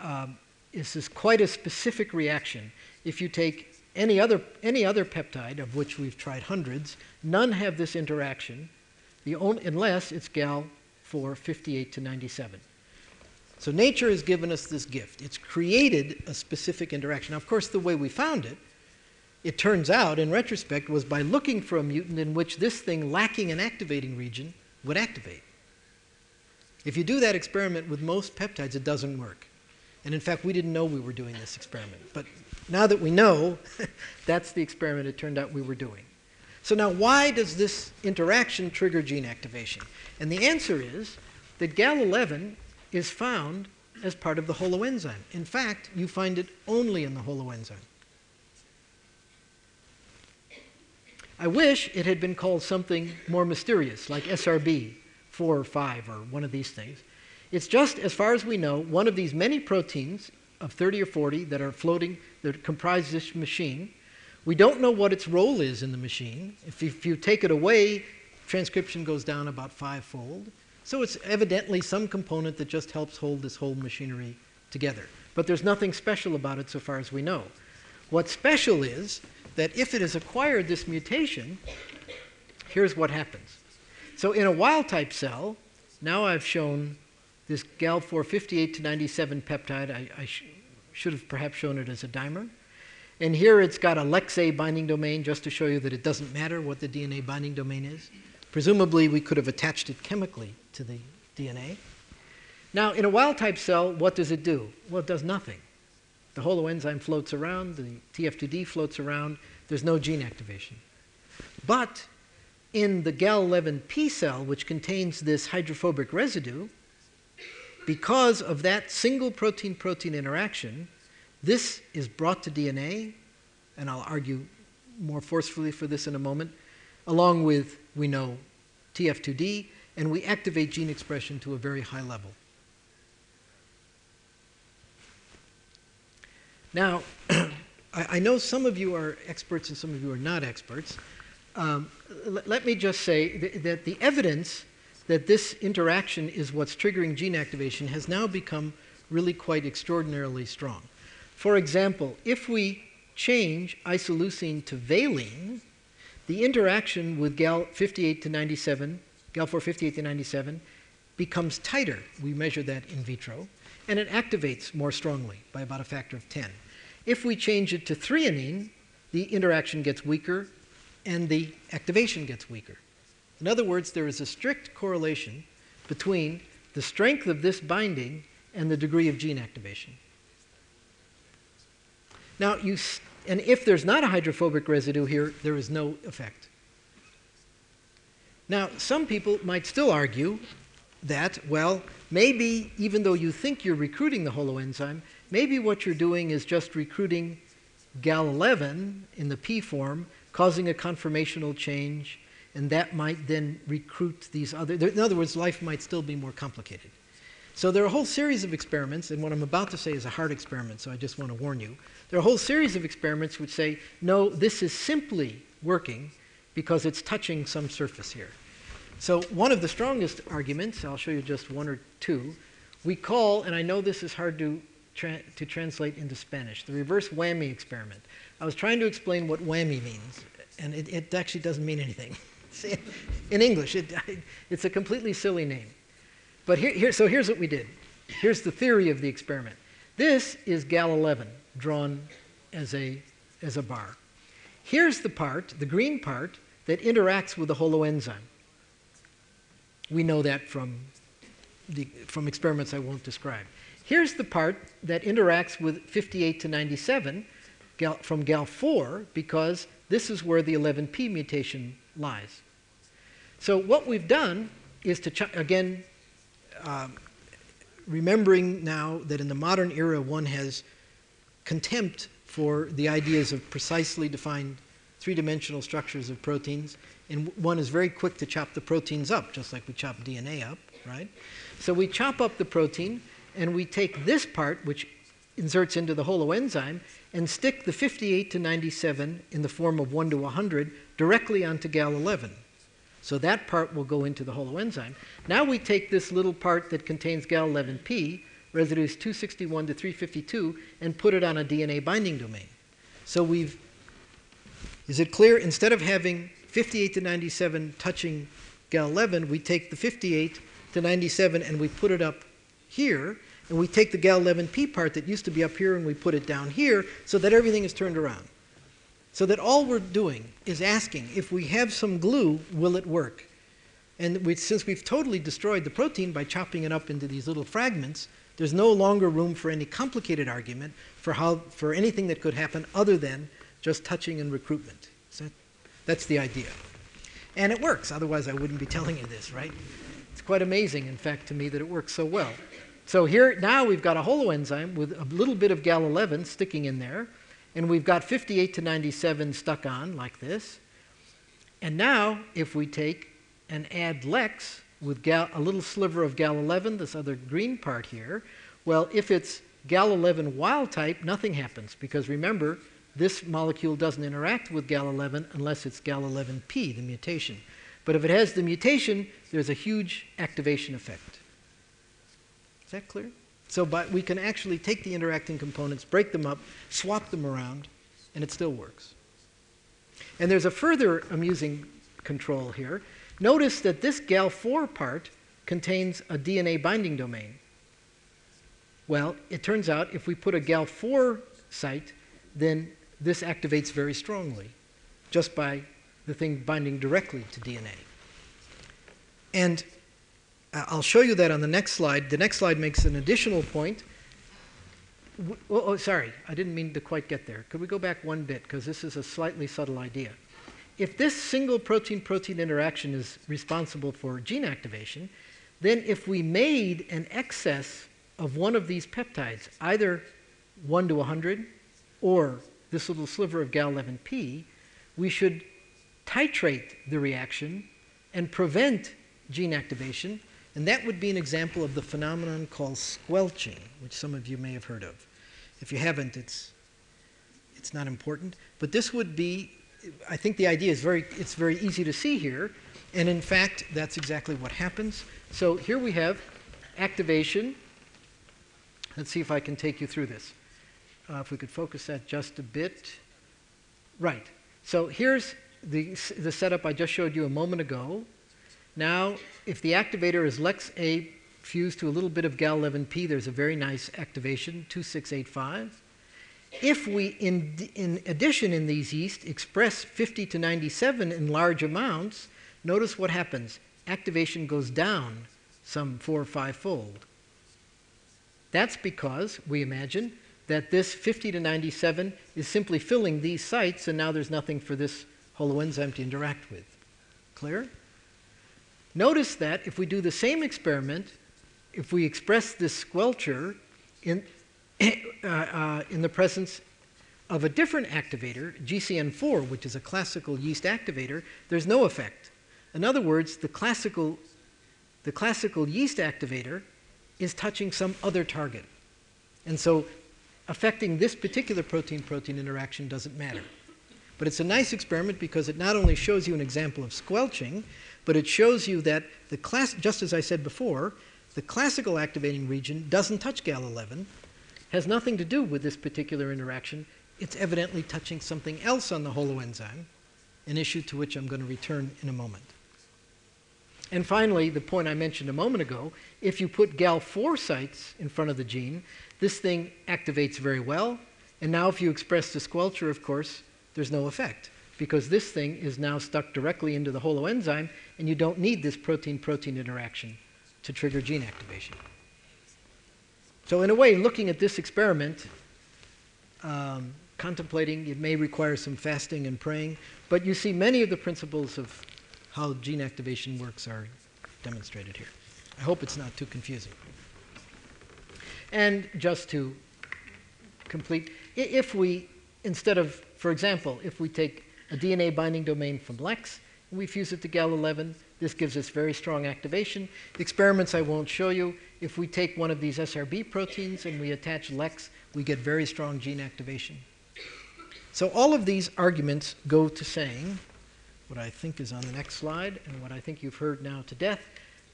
um, this is quite a specific reaction. If you take any other, any other peptide, of which we've tried hundreds, none have this interaction, the only, unless it's gal 4 58 to 97. So nature has given us this gift. It's created a specific interaction. Now, of course, the way we found it, it turns out, in retrospect, was by looking for a mutant in which this thing lacking an activating region would activate. If you do that experiment with most peptides, it doesn't work. And in fact, we didn't know we were doing this experiment. But now that we know, that's the experiment it turned out we were doing. So now, why does this interaction trigger gene activation? And the answer is that GAL11 is found as part of the holoenzyme. In fact, you find it only in the holoenzyme. I wish it had been called something more mysterious, like SRB 4 or 5 or one of these things. It's just, as far as we know, one of these many proteins of 30 or 40 that are floating, that comprise this machine. We don't know what its role is in the machine. If, if you take it away, transcription goes down about fivefold. So it's evidently some component that just helps hold this whole machinery together. But there's nothing special about it so far as we know. What's special is that if it has acquired this mutation, here's what happens. So in a wild type cell, now I've shown this GAL4 58 to 97 peptide. I, I sh should have perhaps shown it as a dimer. And here it's got a LEXA binding domain just to show you that it doesn't matter what the DNA binding domain is. Presumably, we could have attached it chemically to the DNA. Now, in a wild type cell, what does it do? Well, it does nothing. The holoenzyme floats around, the TF2D floats around, there's no gene activation. But in the GAL11P cell, which contains this hydrophobic residue, because of that single protein protein interaction, this is brought to DNA, and I'll argue more forcefully for this in a moment, along with we know TF2D, and we activate gene expression to a very high level. Now, I, I, know some of you are experts and some of you are not experts. Um, let me just say th that the evidence that this interaction is what's triggering gene activation has now become really quite extraordinarily strong. For example, if we change isoleucine to valine, the interaction with gal 58 to 97, gal 4 58 to 97, becomes tighter. We measure that in vitro, and it activates more strongly by about a factor of 10. If we change it to threonine, the interaction gets weaker and the activation gets weaker. In other words, there is a strict correlation between the strength of this binding and the degree of gene activation. Now, you and if there's not a hydrophobic residue here, there is no effect. Now, some people might still argue that, well, maybe even though you think you're recruiting the holoenzyme, maybe what you're doing is just recruiting GAL11 in the P form causing a conformational change, and that might then recruit these other. In other words, life might still be more complicated. So there are a whole series of experiments, and what I'm about to say is a hard experiment, so I just want to warn you. There are a whole series of experiments which say, no, this is simply working because it's touching some surface here. So one of the strongest arguments, I'll show you just one or two, we call, and I know this is hard to, tra- to translate into Spanish, the reverse whammy experiment. I was trying to explain what whammy means, and it, it actually doesn't mean anything. In English, it, it's a completely silly name. But here, here, so here's what we did. Here's the theory of the experiment. This is gal 11 drawn as a, as a bar. Here's the part, the green part, that interacts with the holoenzyme. We know that from, the, from experiments I won't describe. Here's the part that interacts with 58 to 97 gal, from GAL4 because this is where the 11p mutation lies. So what we've done is to, again, um, remembering now that in the modern era one has contempt for the ideas of precisely defined three dimensional structures of proteins, and one is very quick to chop the proteins up, just like we chop DNA up, right? So we chop up the protein, and we take this part, which inserts into the holoenzyme, and stick the 58 to 97 in the form of 1 to 100 directly onto GAL11. So that part will go into the holoenzyme. Now we take this little part that contains GAL11P, residues 261 to 352, and put it on a DNA binding domain. So we've, is it clear? Instead of having 58 to 97 touching GAL11, we take the 58 to 97 and we put it up here, and we take the GAL11P part that used to be up here and we put it down here so that everything is turned around. So that all we're doing is asking if we have some glue, will it work? And we, since we've totally destroyed the protein by chopping it up into these little fragments, there's no longer room for any complicated argument for, how, for anything that could happen other than just touching and recruitment. So that's the idea. And it works, otherwise, I wouldn't be telling you this, right? It's quite amazing, in fact, to me that it works so well. So here, now we've got a holoenzyme with a little bit of gal 11 sticking in there and we've got 58 to 97 stuck on like this. And now, if we take and add Lex with gal, a little sliver of gal 11, this other green part here, well, if it's gal 11 wild type, nothing happens because remember, this molecule doesn't interact with gal 11 unless it's gal 11p, the mutation. But if it has the mutation, there's a huge activation effect. Is that clear? So but we can actually take the interacting components, break them up, swap them around, and it still works. And there's a further amusing control here. Notice that this GAL4 part contains a DNA binding domain. Well, it turns out if we put a GAL4 site, then this activates very strongly just by the thing binding directly to DNA. And uh, I'll show you that on the next slide. The next slide makes an additional point. Oh, oh, sorry, I didn't mean to quite get there. Could we go back one bit? Because this is a slightly subtle idea. If this single protein protein interaction is responsible for gene activation, then if we made an excess of one of these peptides, either 1 to 100 or this little sliver of GAL11P, we should titrate the reaction and prevent gene activation and that would be an example of the phenomenon called squelching, which some of you may have heard of. If you haven't, it's, it's not important. But this would be, I think the idea is very, it's very easy to see here. And in fact, that's exactly what happens. So here we have activation. Let's see if I can take you through this. Uh, if we could focus that just a bit. Right. So here's the, the setup I just showed you a moment ago. Now, if the activator is LEX-A fused to a little bit of GAL11P, there's a very nice activation, 2685. If we, in, in addition in these yeast, express 50 to 97 in large amounts, notice what happens. Activation goes down some four or five fold. That's because we imagine that this 50 to 97 is simply filling these sites, and now there's nothing for this holoenzyme to interact with. Clear? Notice that if we do the same experiment, if we express this squelcher in, uh, uh, in the presence of a different activator, GCN4, which is a classical yeast activator, there's no effect. In other words, the classical, the classical yeast activator is touching some other target. And so affecting this particular protein protein interaction doesn't matter. But it's a nice experiment because it not only shows you an example of squelching, but it shows you that the class, just as I said before, the classical activating region doesn't touch GAL11, has nothing to do with this particular interaction. It's evidently touching something else on the holoenzyme, an issue to which I'm going to return in a moment. And finally, the point I mentioned a moment ago if you put GAL4 sites in front of the gene, this thing activates very well. And now, if you express the squelcher, of course, there's no effect because this thing is now stuck directly into the holoenzyme, and you don't need this protein protein interaction to trigger gene activation. So, in a way, looking at this experiment, um, contemplating, it may require some fasting and praying, but you see many of the principles of how gene activation works are demonstrated here. I hope it's not too confusing. And just to complete, if we, instead of, for example, if we take a DNA binding domain from LEX and we fuse it to GAL11, this gives us very strong activation. The experiments I won't show you. If we take one of these SRB proteins and we attach LEX, we get very strong gene activation. So all of these arguments go to saying what I think is on the next slide and what I think you've heard now to death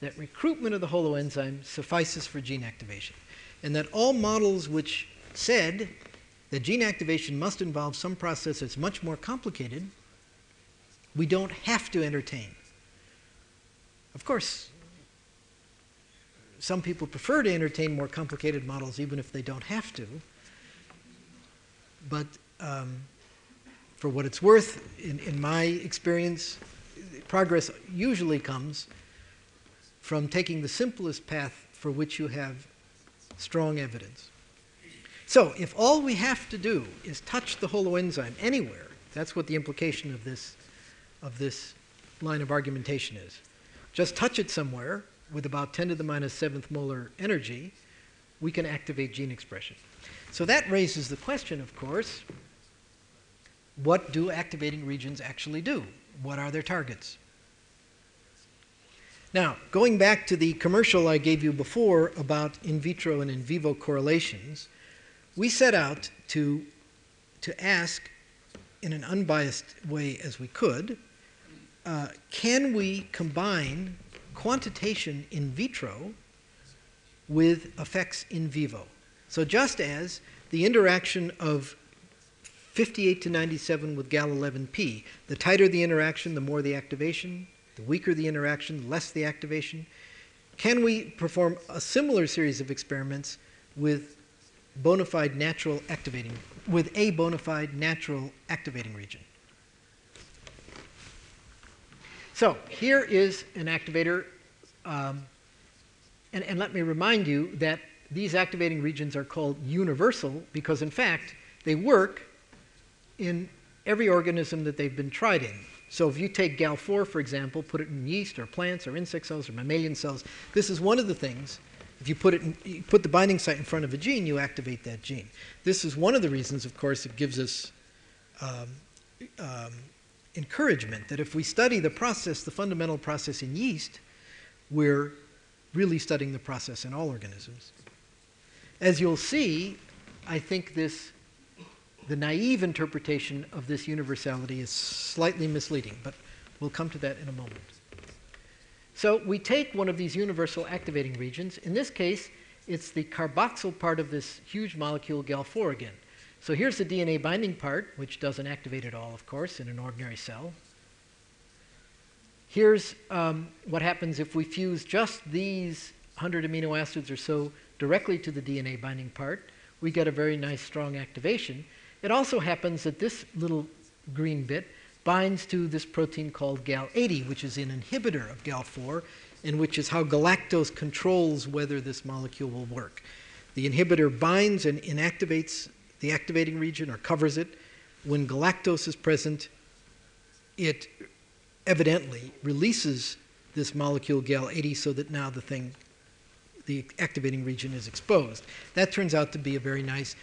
that recruitment of the holoenzyme suffices for gene activation, and that all models which said that gene activation must involve some process that's much more complicated, we don't have to entertain. Of course, some people prefer to entertain more complicated models even if they don't have to. But um, for what it's worth, in, in my experience, progress usually comes from taking the simplest path for which you have strong evidence. So, if all we have to do is touch the holoenzyme anywhere, that's what the implication of this, of this line of argumentation is. Just touch it somewhere with about 10 to the minus seventh molar energy, we can activate gene expression. So that raises the question, of course, what do activating regions actually do? What are their targets? Now, going back to the commercial I gave you before about in vitro and in vivo correlations, we set out to, to ask in an unbiased way as we could uh, can we combine quantitation in vitro with effects in vivo? So, just as the interaction of 58 to 97 with GAL11P. The tighter the interaction, the more the activation. The weaker the interaction, the less the activation. Can we perform a similar series of experiments with bona fide natural activating, with a bona fide natural activating region? So here is an activator. Um, and, and let me remind you that these activating regions are called universal because, in fact, they work in every organism that they've been tried in. So if you take GAL4, for example, put it in yeast or plants or insect cells or mammalian cells, this is one of the things. If you put, it in, you put the binding site in front of a gene, you activate that gene. This is one of the reasons, of course, it gives us um, um, encouragement that if we study the process, the fundamental process in yeast, we're really studying the process in all organisms. As you'll see, I think this the naive interpretation of this universality is slightly misleading, but we'll come to that in a moment. So we take one of these universal activating regions. In this case, it's the carboxyl part of this huge molecule GAL4 again. So here's the DNA binding part, which doesn't activate at all, of course, in an ordinary cell. Here's um, what happens if we fuse just these 100 amino acids or so directly to the DNA binding part. We get a very nice strong activation. It also happens that this little green bit binds to this protein called GAL80, which is an inhibitor of GAL4, and which is how galactose controls whether this molecule will work. The inhibitor binds and inactivates the activating region or covers it. When galactose is present, it evidently releases this molecule GAL80 so that now the thing the activating region is exposed. That turns out to be a very nice,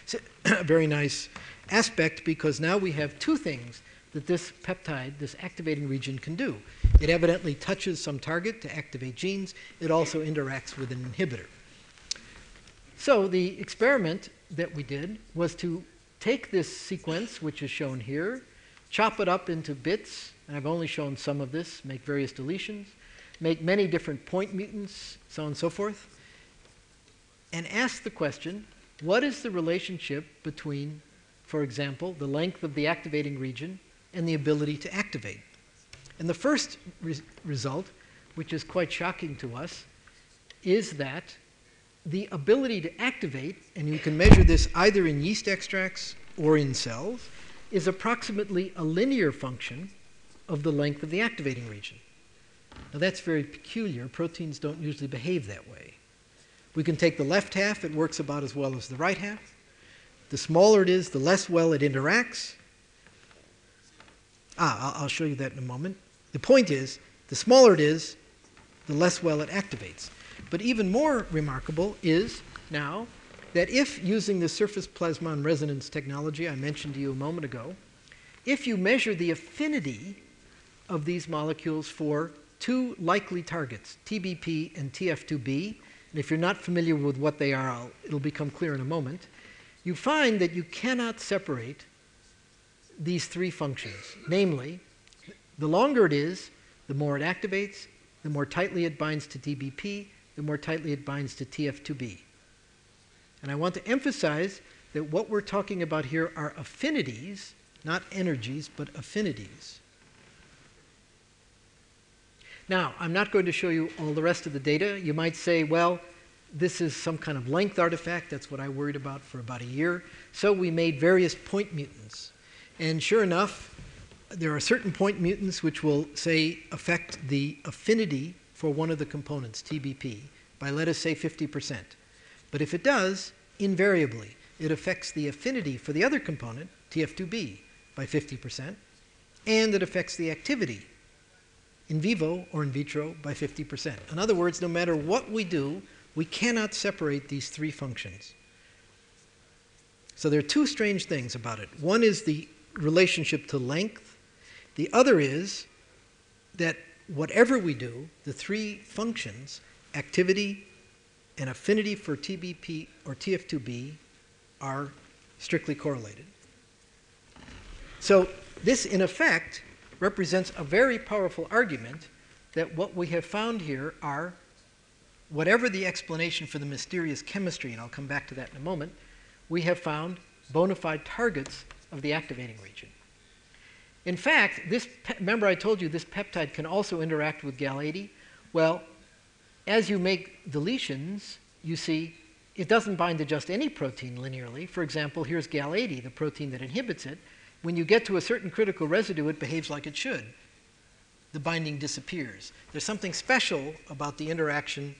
a very nice aspect because now we have two things that this peptide, this activating region, can do. It evidently touches some target to activate genes. It also interacts with an inhibitor. So the experiment that we did was to take this sequence, which is shown here, chop it up into bits, and I've only shown some of this, make various deletions, make many different point mutants, so on and so forth, and ask the question what is the relationship between, for example, the length of the activating region and the ability to activate? And the first re- result, which is quite shocking to us, is that the ability to activate, and you can measure this either in yeast extracts or in cells, is approximately a linear function of the length of the activating region. Now that's very peculiar. Proteins don't usually behave that way. We can take the left half, it works about as well as the right half. The smaller it is, the less well it interacts. Ah, I'll show you that in a moment. The point is, the smaller it is, the less well it activates. But even more remarkable is now that if using the surface plasmon resonance technology I mentioned to you a moment ago, if you measure the affinity of these molecules for two likely targets, TBP and TF2B, and if you're not familiar with what they are, I'll, it'll become clear in a moment, you find that you cannot separate these three functions. Namely, the longer it is, the more it activates, the more tightly it binds to TBP, the more tightly it binds to TF2B. And I want to emphasize that what we're talking about here are affinities, not energies, but affinities. Now, I'm not going to show you all the rest of the data. You might say, well, this is some kind of length artifact. That's what I worried about for about a year. So we made various point mutants. And sure enough, there are certain point mutants which will, say, affect the affinity for one of the components, TBP, by let us say 50%. But if it does, invariably, it affects the affinity for the other component, TF2B, by 50%, and it affects the activity in vivo or in vitro by 50%. In other words, no matter what we do, we cannot separate these three functions. So there are two strange things about it. One is the relationship to length, the other is that whatever we do, the three functions, activity and affinity for TBP or TF2B, are strictly correlated. So, this in effect represents a very powerful argument that what we have found here are, whatever the explanation for the mysterious chemistry, and I'll come back to that in a moment, we have found bona fide targets of the activating region. In fact, this remember I told you this peptide can also interact with GAL80. Well, as you make deletions, you see it doesn't bind to just any protein linearly. For example, here's GAL80, the protein that inhibits it. When you get to a certain critical residue, it behaves like it should. The binding disappears. There's something special about the interaction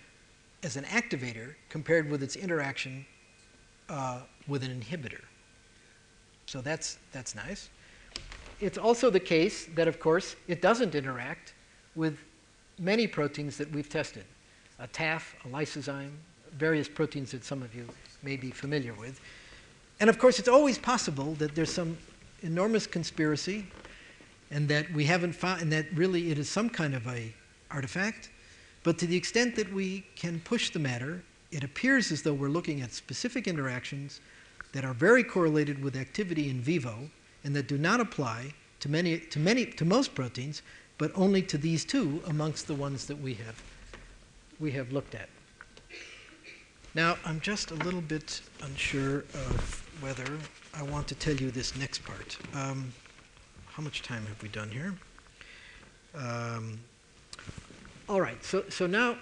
as an activator compared with its interaction uh, with an inhibitor. So that's, that's nice. It's also the case that, of course, it doesn't interact with many proteins that we've tested a TAF, a lysozyme, various proteins that some of you may be familiar with. And of course, it's always possible that there's some enormous conspiracy and that we haven't found, and that really it is some kind of a artifact. But to the extent that we can push the matter, it appears as though we're looking at specific interactions that are very correlated with activity in vivo and that do not apply to many, to many, to most proteins, but only to these two amongst the ones that we have, we have looked at. Now, I'm just a little bit unsure of whether I want to tell you this next part. Um, how much time have we done here? Um, all right, so, so now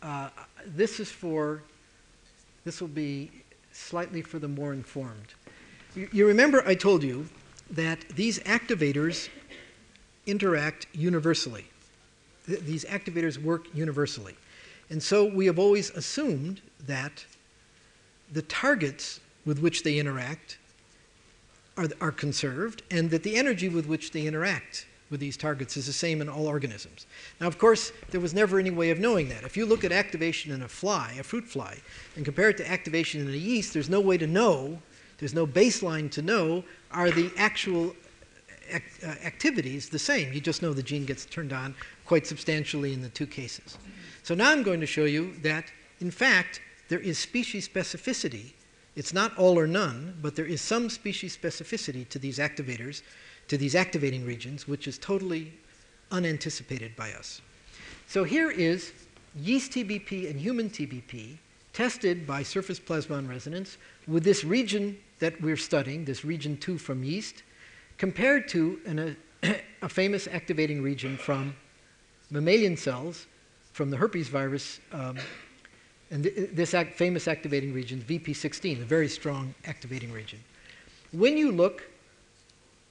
uh, this is for, this will be slightly for the more informed. You, you remember I told you that these activators interact universally. Th- these activators work universally. And so we have always assumed that the targets with which they interact are, are conserved and that the energy with which they interact with these targets is the same in all organisms. Now, of course, there was never any way of knowing that. If you look at activation in a fly, a fruit fly, and compare it to activation in a yeast, there's no way to know, there's no baseline to know, are the actual uh, activities the same. You just know the gene gets turned on quite substantially in the two cases. So now I'm going to show you that, in fact, there is species specificity. It's not all or none, but there is some species specificity to these activators to these activating regions, which is totally unanticipated by us. So here is yeast TBP and human TBP tested by surface plasmon resonance with this region that we're studying, this region 2 from yeast, compared to an, a, a famous activating region from mammalian cells from the herpes virus. Um, and th- this act, famous activating region, VP16, a very strong activating region. When you look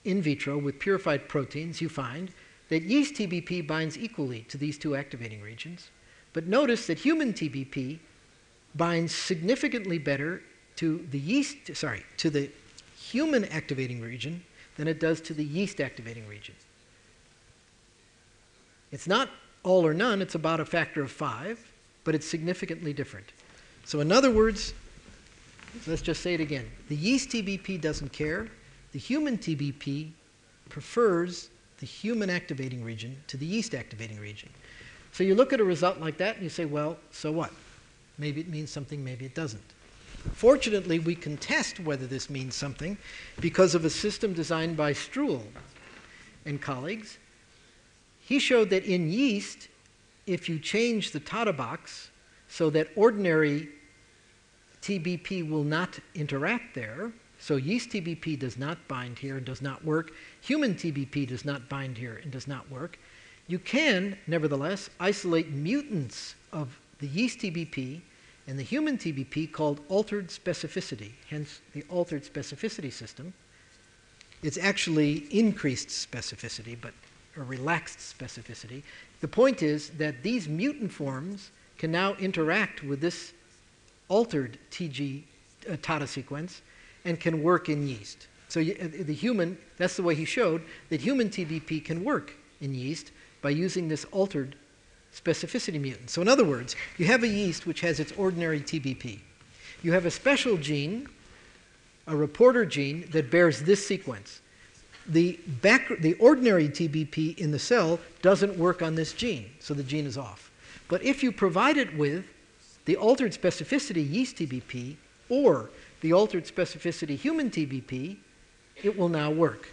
in vitro with purified proteins, you find that yeast TBP binds equally to these two activating regions. But notice that human TBP binds significantly better to the yeast, sorry, to the human activating region than it does to the yeast activating region. It's not all or none, it's about a factor of five, but it's significantly different. So, in other words, let's just say it again the yeast TBP doesn't care, the human TBP prefers the human activating region to the yeast activating region. So you look at a result like that and you say, well, so what? Maybe it means something, maybe it doesn't. Fortunately, we can test whether this means something because of a system designed by Struhl and colleagues. He showed that in yeast, if you change the Tata box so that ordinary TBP will not interact there, so yeast TBP does not bind here and does not work. Human TBP does not bind here and does not work. You can, nevertheless, isolate mutants of the yeast TBP and the human TBP called altered specificity, hence the altered specificity system. It's actually increased specificity, but a relaxed specificity. The point is that these mutant forms can now interact with this altered TG uh, TATA sequence and can work in yeast. So uh, the human, that's the way he showed that human TBP can work in yeast by using this altered specificity mutant. So in other words, you have a yeast which has its ordinary TBP. You have a special gene, a reporter gene, that bears this sequence. The, back, the ordinary TBP in the cell doesn't work on this gene, so the gene is off. But if you provide it with the altered specificity yeast TBP or the altered specificity human TBP, it will now work,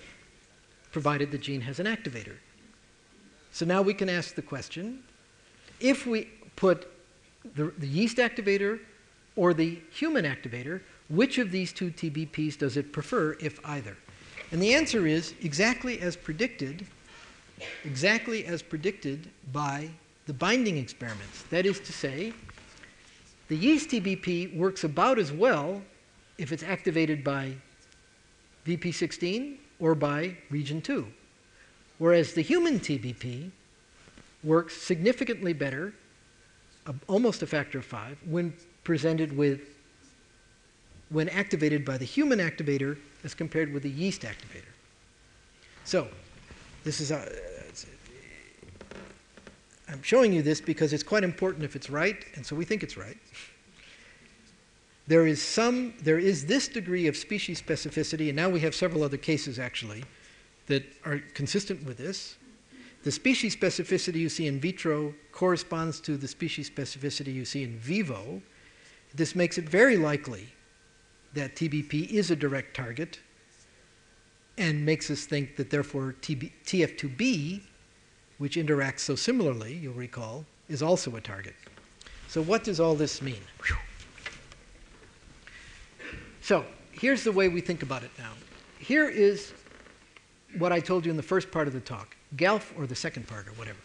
provided the gene has an activator. So now we can ask the question if we put the, the yeast activator or the human activator, which of these two TBPs does it prefer, if either? And the answer is exactly as predicted, exactly as predicted by the binding experiments. That is to say, the yeast TBP works about as well if it's activated by VP16 or by region 2. Whereas the human TBP works significantly better, almost a factor of five, when presented with, when activated by the human activator as compared with the yeast activator. So, this is, uh, I'm showing you this because it's quite important if it's right, and so we think it's right there is some there is this degree of species specificity and now we have several other cases actually that are consistent with this. The species specificity you see in vitro corresponds to the species specificity you see in vivo. This makes it very likely that tbp is a direct target and makes us think that therefore TB, tf2b which interacts so similarly you'll recall is also a target. So what does all this mean? Whew. So here's the way we think about it now. Here is what I told you in the first part of the talk, GALF, or the second part, or whatever.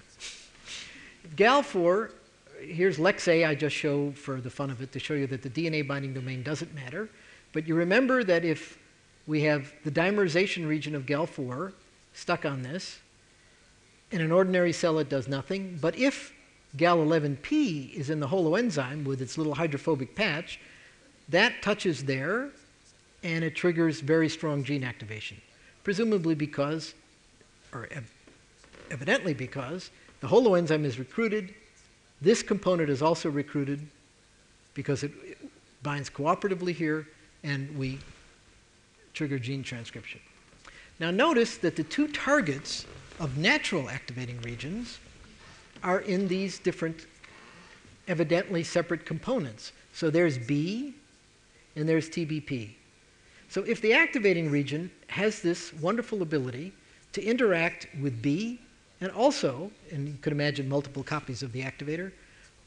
GAL4, here's LexA I just show for the fun of it to show you that the DNA binding domain doesn't matter. But you remember that if we have the dimerization region of GAL4 stuck on this, in an ordinary cell it does nothing. But if GAL11P is in the holoenzyme with its little hydrophobic patch, that touches there and it triggers very strong gene activation, presumably because, or evidently because the holoenzyme is recruited, this component is also recruited because it binds cooperatively here, and we trigger gene transcription. Now notice that the two targets of natural activating regions are in these different, evidently separate components. So there's B and there's TBP. So if the activating region has this wonderful ability to interact with B and also, and you could imagine multiple copies of the activator,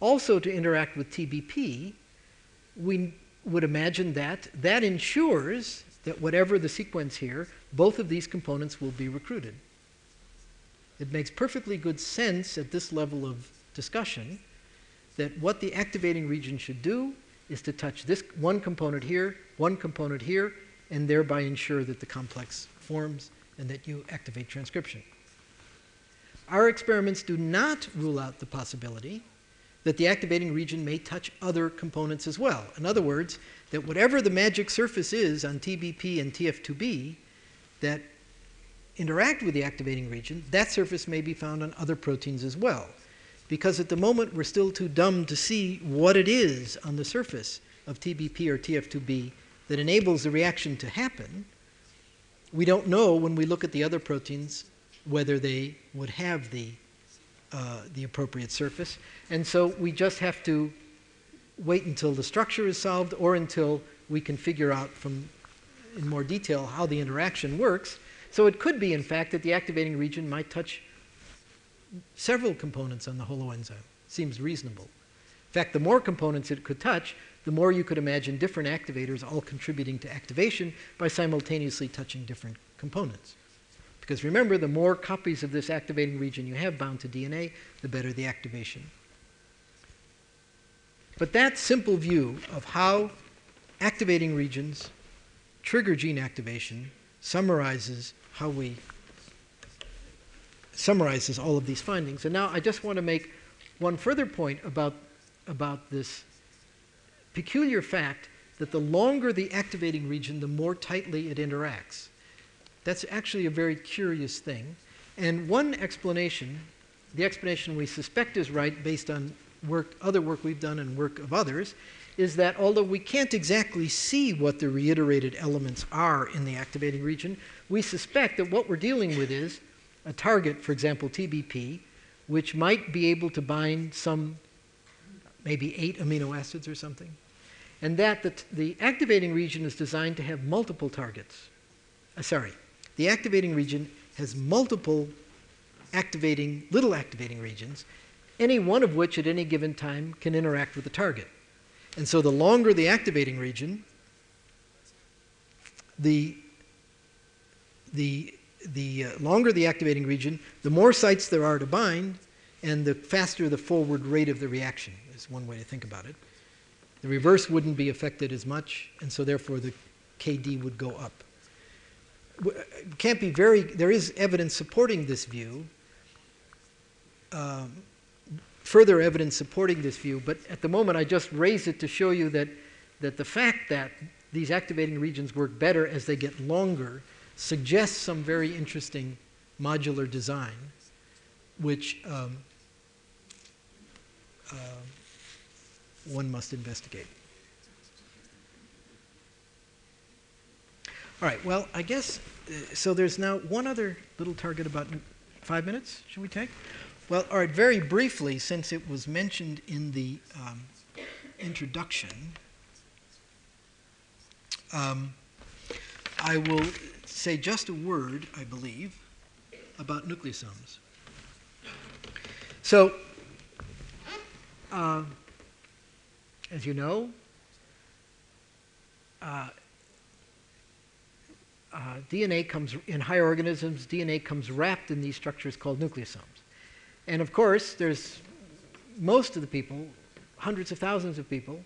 also to interact with TBP, we would imagine that that ensures that whatever the sequence here, both of these components will be recruited. It makes perfectly good sense at this level of discussion that what the activating region should do is to touch this one component here, one component here, and thereby ensure that the complex forms and that you activate transcription. Our experiments do not rule out the possibility that the activating region may touch other components as well. In other words, that whatever the magic surface is on TBP and TF2B that interact with the activating region, that surface may be found on other proteins as well. Because at the moment we're still too dumb to see what it is on the surface of TBP or TF2B that enables the reaction to happen. We don't know when we look at the other proteins whether they would have the uh, the appropriate surface. And so we just have to wait until the structure is solved or until we can figure out from in more detail how the interaction works. So it could be, in fact, that the activating region might touch several components on the holoenzyme. Seems reasonable. In fact, the more components it could touch, the more you could imagine different activators all contributing to activation by simultaneously touching different components. Because remember, the more copies of this activating region you have bound to DNA, the better the activation. But that simple view of how activating regions trigger gene activation summarizes how we summarizes all of these findings. And now I just want to make one further point about, about this peculiar fact that the longer the activating region, the more tightly it interacts. That's actually a very curious thing. And one explanation, the explanation we suspect is right based on work, other work we've done and work of others, is that although we can't exactly see what the reiterated elements are in the activating region, we suspect that what we're dealing with is a target, for example, TBP, which might be able to bind some, maybe eight amino acids or something, and that the, the activating region is designed to have multiple targets. Uh, sorry, the activating region has multiple activating, little activating regions, any one of which at any given time can interact with the target. And so the longer the activating region, the, the, the uh, longer the activating region, the more sites there are to bind, and the faster the forward rate of the reaction is one way to think about it. The reverse wouldn't be affected as much, and so therefore the KD would go up can't be very, there is evidence supporting this view, um, further evidence supporting this view, but at the moment I just raise it to show you that, that the fact that these activating regions work better as they get longer suggests some very interesting modular design, which um, uh, one must investigate. All right, well, I guess, uh, so there's now one other little target about five minutes, should we take? Well, all right, very briefly, since it was mentioned in the um, introduction, um, I will say just a word, I believe, about nucleosomes. So, uh, as you know, uh, uh, DNA comes, in higher organisms, DNA comes wrapped in these structures called nucleosomes. And of course, there's most of the people, hundreds of thousands of people,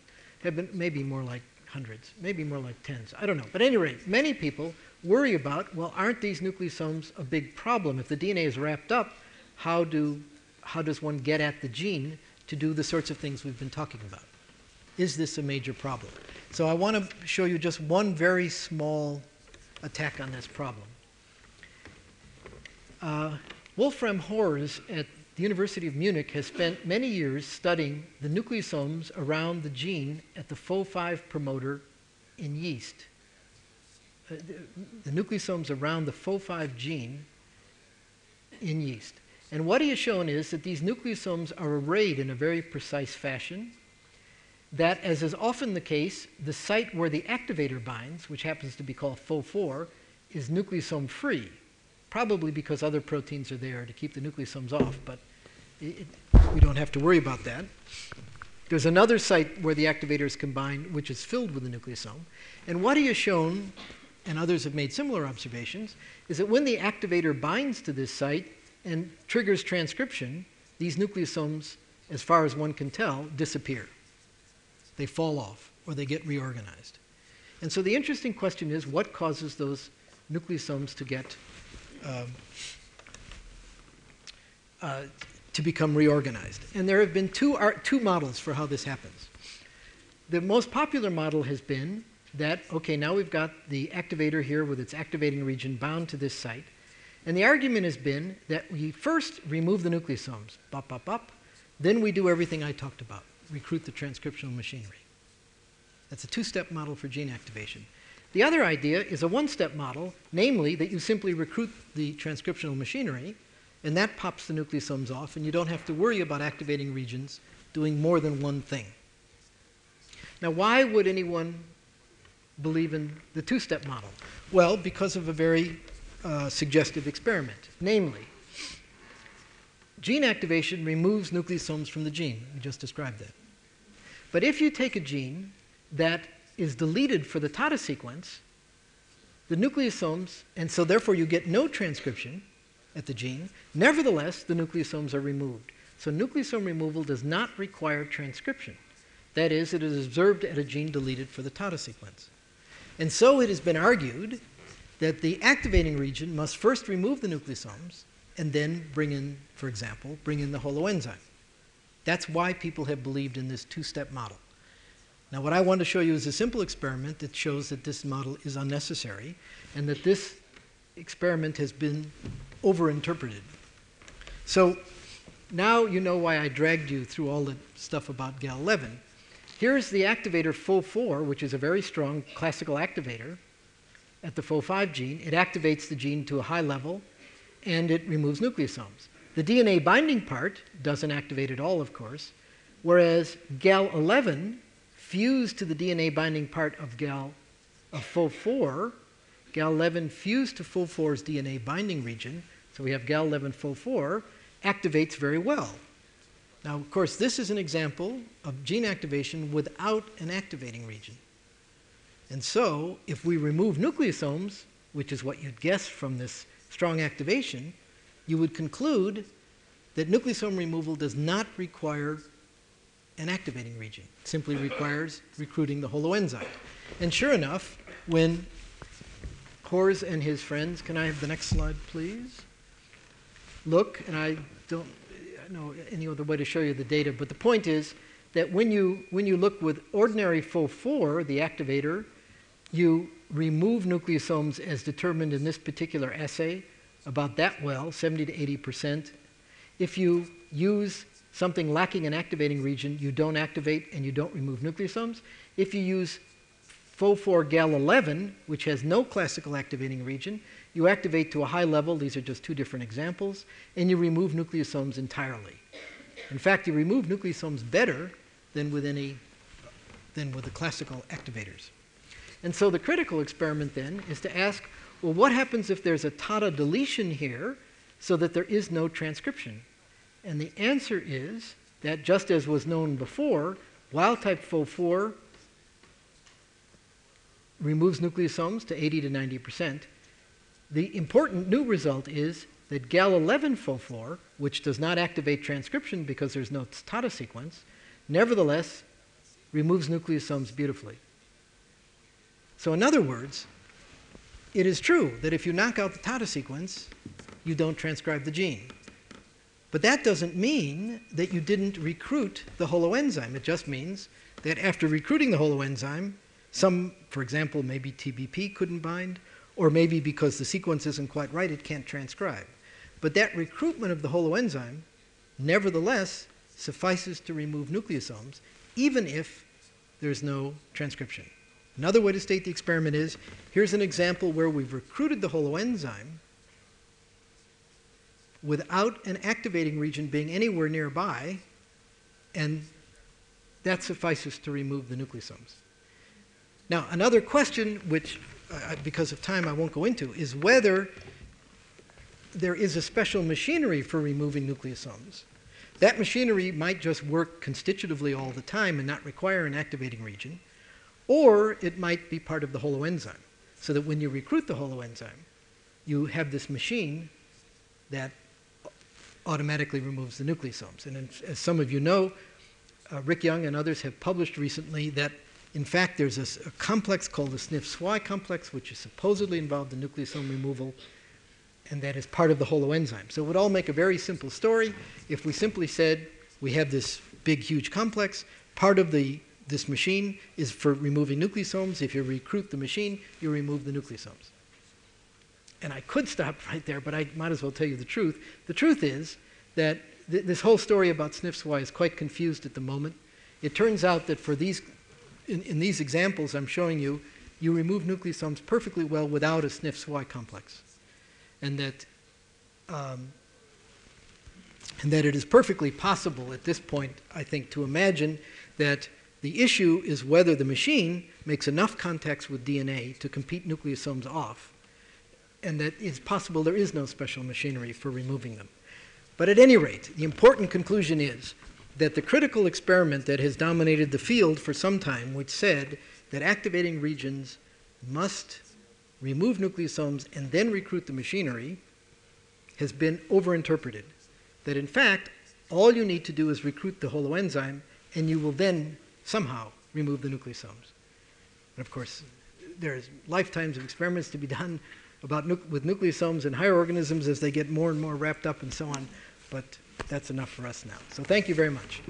have been, maybe more like hundreds, maybe more like tens, I don't know. But at any rate, many people worry about, well, aren't these nucleosomes a big problem? If the DNA is wrapped up, how, do, how does one get at the gene to do the sorts of things we've been talking about? Is this a major problem? So I want to show you just one very small attack on this problem. Uh, Wolfram Hörz at the University of Munich has spent many years studying the nucleosomes around the gene at the PHO5 promoter in yeast. Uh, the, nucleosomes around the PHO5 gene in yeast. And what he has shown is that these nucleosomes are arrayed in a very precise fashion. That, as is often the case, the site where the activator binds, which happens to be called PHO4, is nucleosome free, probably because other proteins are there to keep the nucleosomes off, but it, we don't have to worry about that. There's another site where the activator is combined, which is filled with the nucleosome. And what he has shown, and others have made similar observations, is that when the activator binds to this site and triggers transcription, these nucleosomes, as far as one can tell, disappear. They fall off or they get reorganized. And so the interesting question is what causes those nucleosomes to get um, uh, to become reorganized. And there have been two, two models for how this happens. The most popular model has been that, okay, now we've got the activator here with its activating region bound to this site. And the argument has been that we first remove the nucleosomes, bop, bop, then we do everything I talked about, recruit the transcriptional machinery. That's a two step model for gene activation. The other idea is a one step model, namely that you simply recruit the transcriptional machinery and that pops the nucleosomes off, and you don't have to worry about activating regions doing more than one thing. Now, why would anyone believe in the two step model? Well, because of a very uh, suggestive experiment. Namely, gene activation removes nucleosomes from the gene. We just described that. But if you take a gene that is deleted for the TATA sequence, the nucleosomes, and so therefore you get no transcription, at the gene. Nevertheless, the nucleosomes are removed. So nucleosome removal does not require transcription. That is, it is observed at a gene deleted for the TATA sequence. And so it has been argued that the activating region must first remove the nucleosomes and then bring in, for example, bring in the holoenzyme. That's why people have believed in this two step model. Now, what I want to show you is a simple experiment that shows that this model is unnecessary and that this experiment has been overinterpreted. So now you know why I dragged you through all the stuff about GAL11. Here's the activator PHO4, which is a very strong classical activator at the PHO5 gene. It activates the gene to a high level and it removes nucleosomes. The DNA binding part doesn't activate at all, of course, whereas GAL11 fused to the DNA binding part of GAL of PHO4 GAL11 fused to PHO4's DNA binding region, so we have GAL11 PHO4, activates very well. Now, of course, this is an example of gene activation without an activating region. And so, if we remove nucleosomes, which is what you'd guess from this strong activation, you would conclude that nucleosome removal does not require an activating region. It simply requires recruiting the holoenzyme. And sure enough, when Hörz and his friends. Can I have the next slide, please? Look, and I don't know any other way to show you the data, but the point is that when you, when you look with ordinary PHO4, the activator, you remove nucleosomes as determined in this particular assay about that well, 70 to 80 percent. If you use something lacking an activating region, you don't activate and you don't remove nucleosomes. If you use PHO4-GAL11, which has no classical activating region, you activate to a high level, these are just two different examples, and you remove nucleosomes entirely. In fact, you remove nucleosomes better than with any than with the classical activators. And so the critical experiment then is to ask, well, what happens if there's a TATA deletion here so that there is no transcription? And the answer is that just as was known before, wild type PHO4 removes nucleosomes to 80 to 90 percent. The important new result is that GAL11 PHO4, which does not activate transcription because there's no TATA sequence, nevertheless removes nucleosomes beautifully. So, in other words, it is true that if you knock out the TATA sequence, you don't transcribe the gene. But that doesn't mean that you didn't recruit the holoenzyme. It just means that after recruiting the holoenzyme, some, for example, maybe TBP couldn't bind, or maybe because the sequence isn't quite right, it can't transcribe. But that recruitment of the holoenzyme, nevertheless, suffices to remove nucleosomes, even if there's no transcription. Another way to state the experiment is here's an example where we've recruited the holoenzyme without an activating region being anywhere nearby, and that suffices to remove the nucleosomes. Now, another question, which uh, because of time I won't go into, is whether there is a special machinery for removing nucleosomes. That machinery might just work constitutively all the time and not require an activating region, or it might be part of the holoenzyme, so that when you recruit the holoenzyme, you have this machine that automatically removes the nucleosomes. And as some of you know, uh, Rick Young and others have published recently that, in fact, there's a, a complex called the SNF-SWI complex, which is supposedly involved in nucleosome removal, and that is part of the holoenzyme. So it would all make a very simple story if we simply said we have this big, huge complex. Part of the, this machine is for removing nucleosomes. If you recruit the machine, you remove the nucleosomes. And I could stop right there, but I might as well tell you the truth. The truth is that th- this whole story about SNF-SWI is quite confused at the moment. It turns out that for these, in, in these examples I'm showing you, you remove nucleosomes perfectly well without a SNF-SWI complex and that um, and that it is perfectly possible at this point, I think, to imagine that the issue is whether the machine makes enough contacts with DNA to compete nucleosomes off, and that it's possible there is no special machinery for removing them. But at any rate, the important conclusion is that the critical experiment that has dominated the field for some time, which said that activating regions must remove nucleosomes, and then recruit the machinery has been overinterpreted. That in fact, all you need to do is recruit the holoenzyme, and you will then somehow remove the nucleosomes. And of course, there's lifetimes of experiments to be done about nu- with nucleosomes and higher organisms as they get more and more wrapped up and so on, but that's enough for us now. So thank you very much.